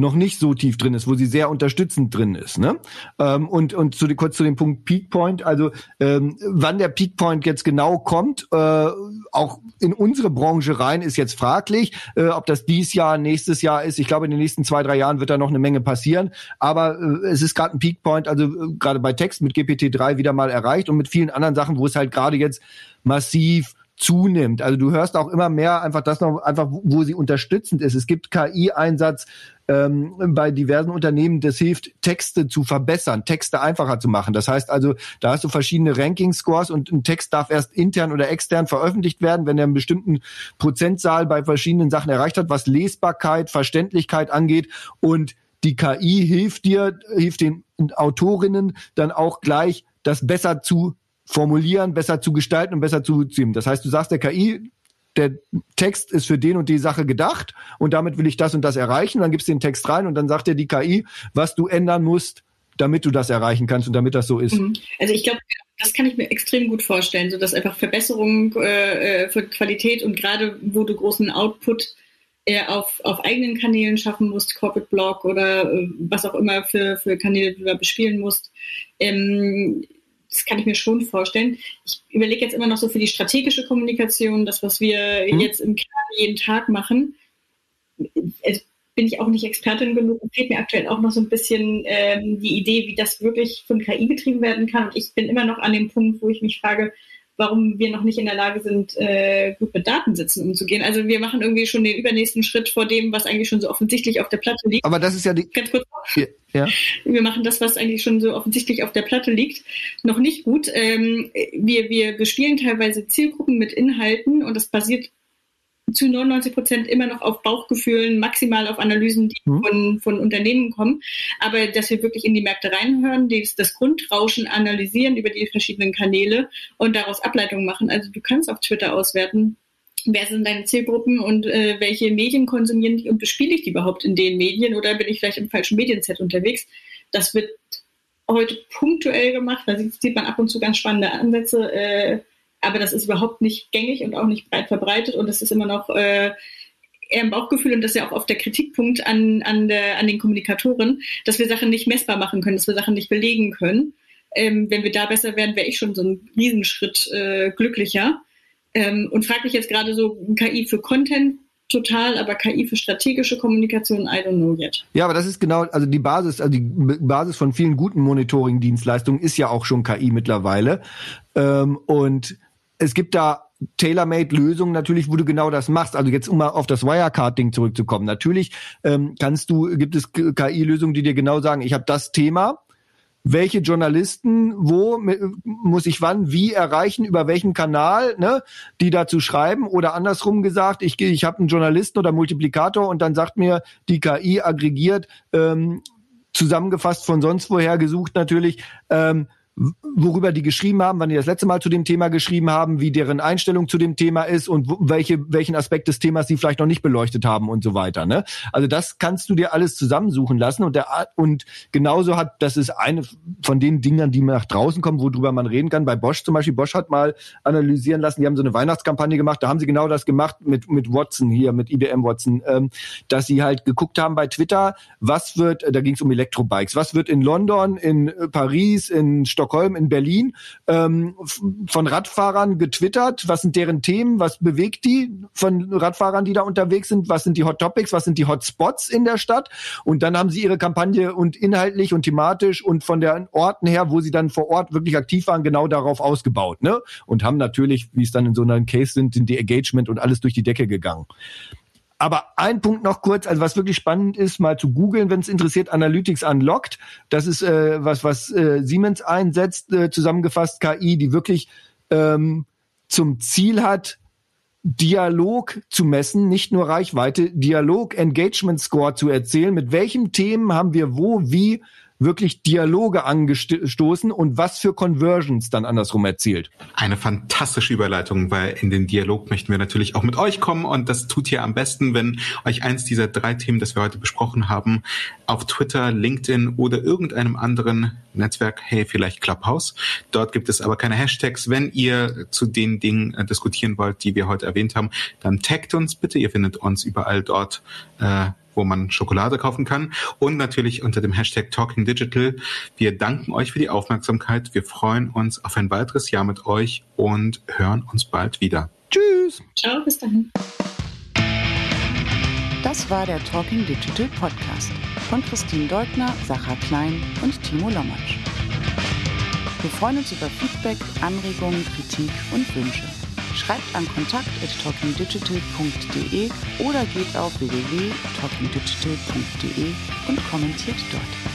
noch nicht so tief drin ist, wo sie sehr unterstützend drin ist. Ne? Ähm, und und zu, kurz zu dem Punkt Peak Point, also ähm, wann der Peak Point jetzt genau kommt, äh, auch in unsere Branche rein, ist jetzt fraglich. Äh, ob das dies Jahr, nächstes Jahr ist, ich glaube, in den nächsten zwei, drei Jahren wird da noch eine Menge passieren. Aber äh, es ist gerade ein Peak Point, also äh, gerade bei Text mit GPT-3 wieder mal erreicht und mit vielen anderen Sachen, wo es halt gerade jetzt massiv zunimmt. Also du hörst auch immer mehr einfach das noch, einfach wo sie unterstützend ist. Es gibt KI-Einsatz ähm, bei diversen Unternehmen, das hilft, Texte zu verbessern, Texte einfacher zu machen. Das heißt also, da hast du verschiedene Ranking-Scores und ein Text darf erst intern oder extern veröffentlicht werden, wenn er einen bestimmten Prozentzahl bei verschiedenen Sachen erreicht hat, was Lesbarkeit, Verständlichkeit angeht und die KI hilft dir, hilft den Autorinnen dann auch gleich das besser zu formulieren, besser zu gestalten und besser zu ziehen. Das heißt, du sagst der KI, der Text ist für den und die Sache gedacht und damit will ich das und das erreichen. Dann gibst du den Text rein und dann sagt dir die KI, was du ändern musst, damit du das erreichen kannst und damit das so ist. Mhm. Also ich glaube, das kann ich mir extrem gut vorstellen, so dass einfach Verbesserungen äh, für Qualität und gerade wo du großen Output äh, auf, auf eigenen Kanälen schaffen musst, Corporate Blog oder äh, was auch immer für, für Kanäle du da bespielen musst, ähm, das kann ich mir schon vorstellen. Ich überlege jetzt immer noch so für die strategische Kommunikation, das, was wir mhm. jetzt im Kern jeden Tag machen. Es bin ich auch nicht Expertin genug und fehlt mir aktuell auch noch so ein bisschen ähm, die Idee, wie das wirklich von KI getrieben werden kann. Und ich bin immer noch an dem Punkt, wo ich mich frage, warum wir noch nicht in der Lage sind, äh, gut mit Datensätzen umzugehen. Also wir machen irgendwie schon den übernächsten Schritt vor dem, was eigentlich schon so offensichtlich auf der Platte liegt. Aber das ist ja die. Ganz kurz. Ja. Wir machen das, was eigentlich schon so offensichtlich auf der Platte liegt, noch nicht gut. Ähm, wir, wir bespielen teilweise Zielgruppen mit Inhalten und das basiert zu 99 Prozent immer noch auf Bauchgefühlen, maximal auf Analysen, die mhm. von, von Unternehmen kommen. Aber dass wir wirklich in die Märkte reinhören, das, das Grundrauschen analysieren über die verschiedenen Kanäle und daraus Ableitungen machen. Also du kannst auf Twitter auswerten, wer sind deine Zielgruppen und äh, welche Medien konsumieren die und bespiele ich die überhaupt in den Medien oder bin ich vielleicht im falschen Medienset unterwegs? Das wird heute punktuell gemacht, da sieht man ab und zu ganz spannende Ansätze. Äh, aber das ist überhaupt nicht gängig und auch nicht breit verbreitet und das ist immer noch äh, eher im Bauchgefühl und das ist ja auch oft der Kritikpunkt an, an, der, an den Kommunikatoren, dass wir Sachen nicht messbar machen können, dass wir Sachen nicht belegen können. Ähm, wenn wir da besser wären, wäre ich schon so ein Riesenschritt äh, glücklicher. Ähm, und frage mich jetzt gerade so, KI für Content total, aber KI für strategische Kommunikation, I don't know yet. Ja, aber das ist genau, also die Basis, also die Basis von vielen guten Monitoring-Dienstleistungen ist ja auch schon KI mittlerweile. Ähm, und es gibt da Tailor-Made-Lösungen natürlich, wo du genau das machst. Also jetzt um mal auf das Wirecard-Ding zurückzukommen. Natürlich ähm, kannst du, gibt es KI-Lösungen, die dir genau sagen, ich habe das Thema, welche Journalisten wo muss ich wann wie erreichen, über welchen Kanal, ne, die dazu schreiben oder andersrum gesagt, ich, ich habe einen Journalisten oder Multiplikator und dann sagt mir die KI aggregiert, ähm, zusammengefasst von sonst woher gesucht natürlich, ähm, worüber die geschrieben haben, wann die das letzte Mal zu dem Thema geschrieben haben, wie deren Einstellung zu dem Thema ist und welche, welchen Aspekt des Themas sie vielleicht noch nicht beleuchtet haben und so weiter. Ne? Also das kannst du dir alles zusammensuchen lassen und der und genauso hat, das ist eine von den Dingern, die nach draußen kommen, worüber man reden kann. Bei Bosch zum Beispiel, Bosch hat mal analysieren lassen, die haben so eine Weihnachtskampagne gemacht, da haben sie genau das gemacht mit, mit Watson hier, mit IBM Watson, ähm, dass sie halt geguckt haben bei Twitter, was wird, da ging es um Elektrobikes, was wird in London, in Paris, in Stockholm Stockholm, in Berlin ähm, von Radfahrern getwittert. Was sind deren Themen? Was bewegt die von Radfahrern, die da unterwegs sind? Was sind die Hot Topics? Was sind die Hot Spots in der Stadt? Und dann haben sie ihre Kampagne und inhaltlich und thematisch und von den Orten her, wo sie dann vor Ort wirklich aktiv waren, genau darauf ausgebaut. Ne? Und haben natürlich, wie es dann in so einem Case sind, sind die Engagement und alles durch die Decke gegangen. Aber ein Punkt noch kurz, also was wirklich spannend ist, mal zu googeln, wenn es interessiert, Analytics Unlocked. Das ist äh, was, was äh, Siemens einsetzt, äh, zusammengefasst KI, die wirklich ähm, zum Ziel hat, Dialog zu messen, nicht nur Reichweite, Dialog Engagement Score zu erzählen. Mit welchen Themen haben wir wo, wie wirklich Dialoge angestoßen und was für Conversions dann andersrum erzielt. Eine fantastische Überleitung, weil in den Dialog möchten wir natürlich auch mit euch kommen und das tut ihr am besten, wenn euch eins dieser drei Themen, das wir heute besprochen haben, auf Twitter, LinkedIn oder irgendeinem anderen Netzwerk, hey, vielleicht Clubhouse. Dort gibt es aber keine Hashtags. Wenn ihr zu den Dingen äh, diskutieren wollt, die wir heute erwähnt haben, dann taggt uns bitte. Ihr findet uns überall dort, äh, wo man Schokolade kaufen kann und natürlich unter dem Hashtag Talking Digital. Wir danken euch für die Aufmerksamkeit. Wir freuen uns auf ein weiteres Jahr mit euch und hören uns bald wieder. Tschüss. Ciao, bis dahin. Das war der Talking Digital Podcast von Christine Deutner, Sacha Klein und Timo Lommatsch. Wir freuen uns über Feedback, Anregungen, Kritik und Wünsche. Schreibt an kontakt.talkingdigital.de oder geht auf www.talkingdigital.de und kommentiert dort.